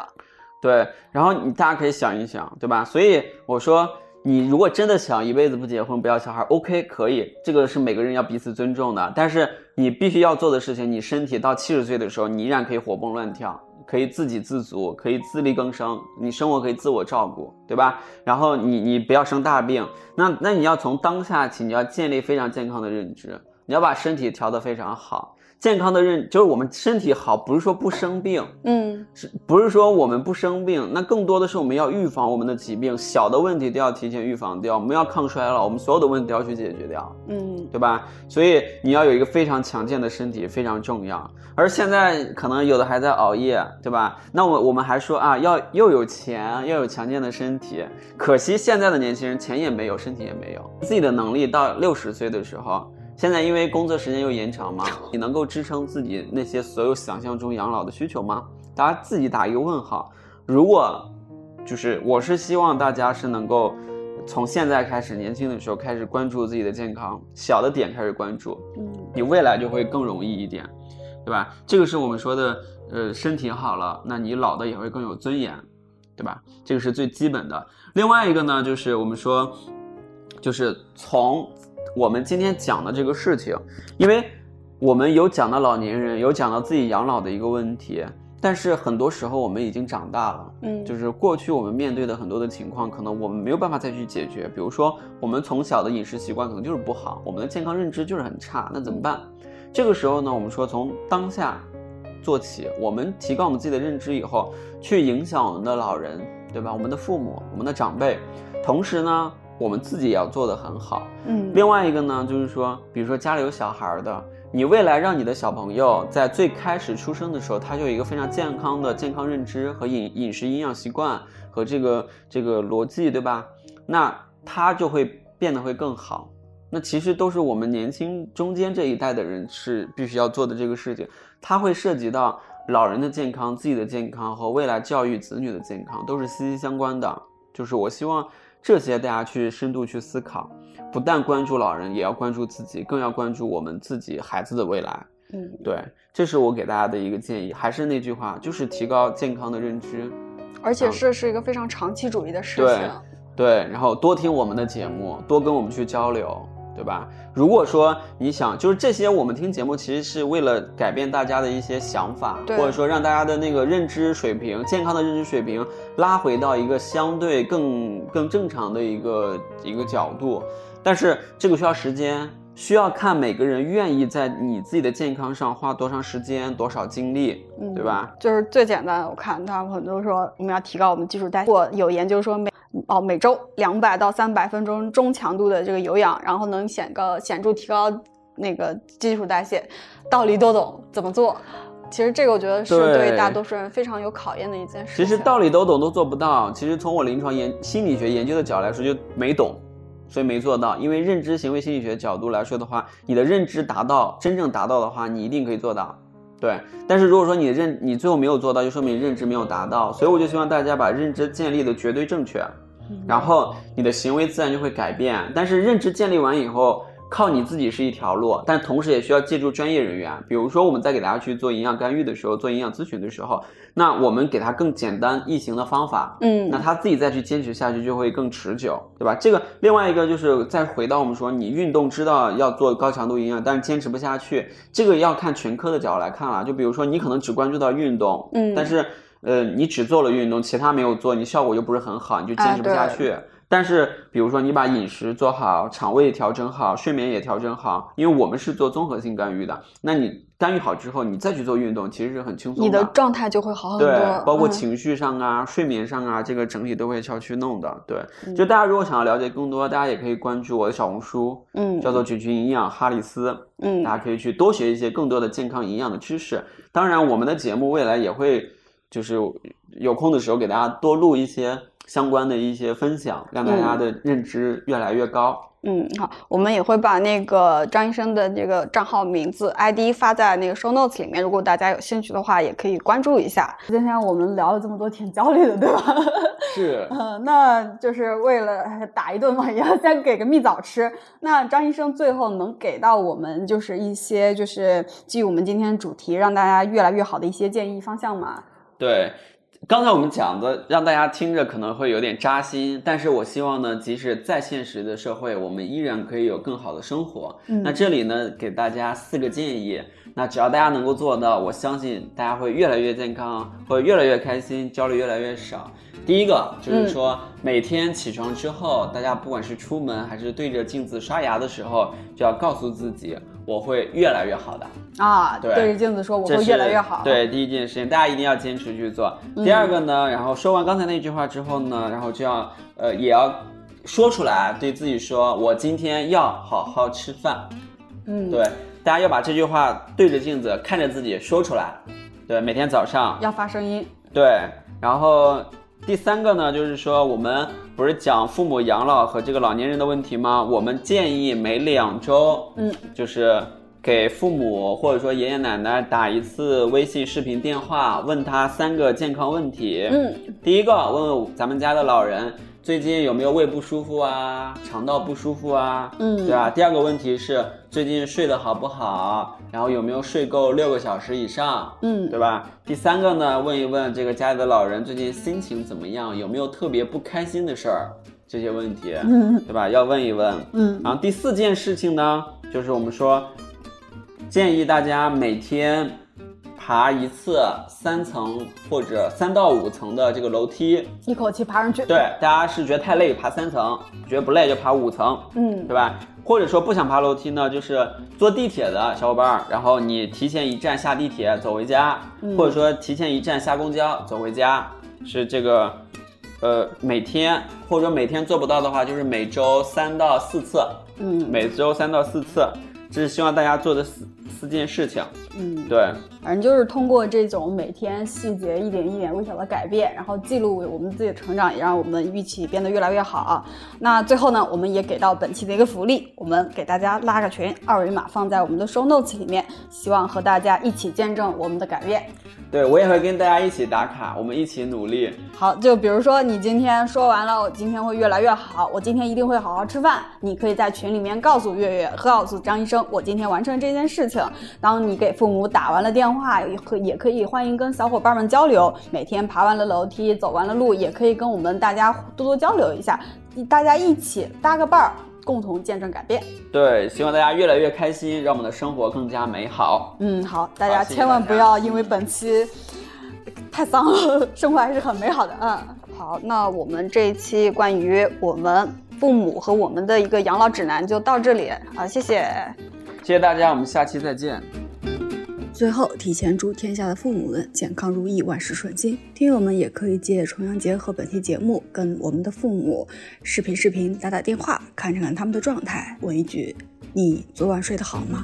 对，然后你大家可以想一想，对吧？所以我说，你如果真的想一辈子不结婚不要小孩，OK，可以，这个是每个人要彼此尊重的。但是你必须要做的事情，你身体到七十岁的时候，你依然可以活蹦乱跳，可以自给自足，可以自力更生，你生活可以自我照顾，对吧？然后你你不要生大病，那那你要从当下起，你要建立非常健康的认知，你要把身体调得非常好。健康的认就是我们身体好，不是说不生病，嗯是不是说我们不生病？那更多的是我们要预防我们的疾病，小的问题都要提前预防掉。我们要抗衰老，我们所有的问题都要去解决掉，嗯对吧？所以你要有一个非常强健的身体非常重要。而现在可能有的还在熬夜，对吧？那我我们还说啊，要又有钱，要有强健的身体。可惜现在的年轻人钱也没有，身体也没有，自己的能力到六十岁的时候。现在因为工作时间又延长嘛，你能够支撑自己那些所有想象中养老的需求吗？大家自己打一个问号。如果就是我是希望大家是能够从现在开始，年轻的时候开始关注自己的健康，小的点开始关注，嗯你未来就会更容易一点，对吧？这个是我们说的，呃，身体好了，那你老的也会更有尊严，对吧？这个是最基本的。另外一个呢，就是我们说，就是从我们今天讲的这个事情，因为我们有讲到老年人，有讲到自己养老的一个问题，但是很多时候我们已经长大了。嗯，就是过去我们面对的很多的情况，可能我们没有办法再去解决。比如说，我们从小的饮食习惯可能就是不好，我们的健康认知就是很差，那怎么办？这个时候呢，我们说从当下做起，我们提高我们自己的认知以后，去影响我们的老人，对吧？我们的父母、我们的长辈，同时呢，我们自己也要做得很好。嗯另外一个呢，就是说，比如说家里有小孩儿的，你未来让你的小朋友在最开始出生的时候，他就有一个非常健康的健康认知和饮饮食营养习惯和这个这个逻辑，对吧？那他就会变得会更好。那其实都是我们年轻中间这一代的人是必须要做的这个事情，它会涉及到老人的健康、自己的健康和未来教育子女的健康，都是息息相关的。就是我希望这些大家去深度去思考，不但关注老人，也要关注自己，更要关注我们自己孩子的未来。嗯对，这是我给大家的一个建议。还是那句话，就是提高健康的认知。而且这是一个非常长期主义的事对情。对，然后多听我们的节目，多跟我们去交流，对吧？如果说你想，就是这些我们听节目，其实是为了改变大家的一些想法，对或者说让大家的那个认知水平、健康的认知水平拉回到一个相对更更正常的一个一个角度。但是这个需要时间，需要看每个人愿意在你自己的健康上花多长时间、多少精力，嗯对吧？就是最简单的，我看他们很多说我们要提高我们基础代谢，或有研究说每哦每周两百到三百分钟中强度的这个有氧，然后能显个显著提高那个基础代谢，道理都懂，怎么做？其实这个我觉得是对对大多数人非常有考验的一件事。其实道理都懂都做不到。其实从我临床研心理学研究的角度来说，就没懂，所以没做到。因为认知行为心理学角度来说的话，你的认知达到真正达到的话，你一定可以做到。对，但是如果说你认你最后没有做到，就说明认知没有达到。所以我就希望大家把认知建立的绝对正确，然后你的行为自然就会改变。但是认知建立完以后，靠你自己是一条路，但同时也需要借助专业人员。比如说我们在给大家去做营养干预的时候，做营养咨询的时候，那我们给他更简单易行的方法，嗯，那他自己再去坚持下去就会更持久，对吧？这个另外一个就是再回到我们说，你运动知道要做高强度营养，但是坚持不下去，这个要看全科的角度来看了。就比如说你可能只关注到运动，嗯但是呃你只做了运动，其他没有做，你效果就不是很好，你就坚持不哎下去。但是，比如说你把饮食做好，肠胃调整好，睡眠也调整好，因为我们是做综合性干预的，那你干预好之后，你再去做运动，其实是很轻松的你的状态就会好很多。对，包括嗯情绪上啊、睡眠上啊，这个整体都会要去弄的。对，嗯就大家如果想要了解更多，大家也可以关注我的小红书，嗯叫做“菌群营养哈里斯”，嗯大家可以去多学一些更多的健康营养的知识。当然，我们的节目未来也会就是有空的时候给大家多录一些相关的一些分享，让大家的认知越来越高。嗯，好，我们也会把那个张医生的这个账号名字 ID 发在那个 show notes 里面，如果大家有兴趣的话，也可以关注一下。今天我们聊了这么多，挺焦虑的，对吧？是，嗯，那就是为了打一顿嘛，也要先给个蜜枣吃。那张医生最后能给到我们就是一些就是基于我们今天主题让大家越来越好的一些建议方向吗？对，刚才我们讲的让大家听着可能会有点扎心，但是我希望呢，即使在现实的社会，我们依然可以有更好的生活。嗯那这里呢，给大家四个建议，那只要大家能够做到，我相信大家会越来越健康，会越来越开心，焦虑越来越少。第一个就是说，每天起床之后，大家不管是出门还是对着镜子刷牙的时候，就要告诉自己，我会越来越好的。啊，对对着镜子说我会越来越好。，对，第一件事情，大家一定要坚持去做。第二个呢，然后说完刚才那句话之后呢，然后就要呃也要说出来，对自己说，我今天要好好吃饭。嗯，对，大家要把这句话对着镜子看着自己说出来。对，每天早上要发声音。对，然后第三个呢，就是说我们不是讲父母养老和这个老年人的问题吗？我们建议每两周，嗯，就是给父母或者说爷爷奶奶打一次微信视频电话，问他三个健康问题。嗯，第一个问问咱们家的老人最近有没有胃不舒服啊，肠道不舒服啊，嗯。对吧？第二个问题是最近睡得好不好，然后有没有睡够六个小时以上，嗯。对吧？第三个呢，问一问这个家里的老人最近心情怎么样，有没有特别不开心的事儿，这些问题，嗯。对吧？要问一问。嗯。然后第四件事情呢，就是我们说，建议大家每天爬一次三层或者三到五层的这个楼梯。一口气爬上去。对，大家是觉得太累，爬三层；觉得不累就爬五层，嗯对吧？或者说不想爬楼梯呢，就是坐地铁的小伙伴儿，然后你提前一站下地铁走回家，嗯或者说提前一站下公交走回家，是这个，呃，每天或者说每天做不到的话，就是每周三到四次，嗯每周三到四次，这是希望大家做的四四件事情。嗯，对，反正就是通过这种每天细节一点一点微小的改变，然后记录我们自己的成长，也让我们一起变得越来越好。那最后呢，我们也给到本期的一个福利，我们给大家拉个群，二维码放在我们的 show notes 里面，希望和大家一起见证我们的改变。对我也会跟大家一起打卡，我们一起努力。好，就比如说你今天说完了，我今天会越来越好，我今天一定会好好吃饭。你可以在群里面告诉月月，告诉张医生，我今天完成这件事情。当你给父母打完了电话，也可也可以欢迎跟小伙伴们交流。每天爬完了楼梯，走完了路，也可以跟我们大家多多交流一下，大家一起搭个伴儿，共同见证改变。对，希望大家越来越开心，让我们的生活更加美好。嗯，好，大家千万不要因为本期太丧了，生活还是很美好的。嗯，好，那我们这一期关于我们父母和我们的一个养老指南就到这里啊，谢谢。谢谢大家，我们下期再见。最后，提前祝天下的父母们健康如意，万事顺心。听友们也可以借重阳节和本期节目，跟我们的父母视频视频、打打电话，看看他们的状态，问一句：你昨晚睡得好吗？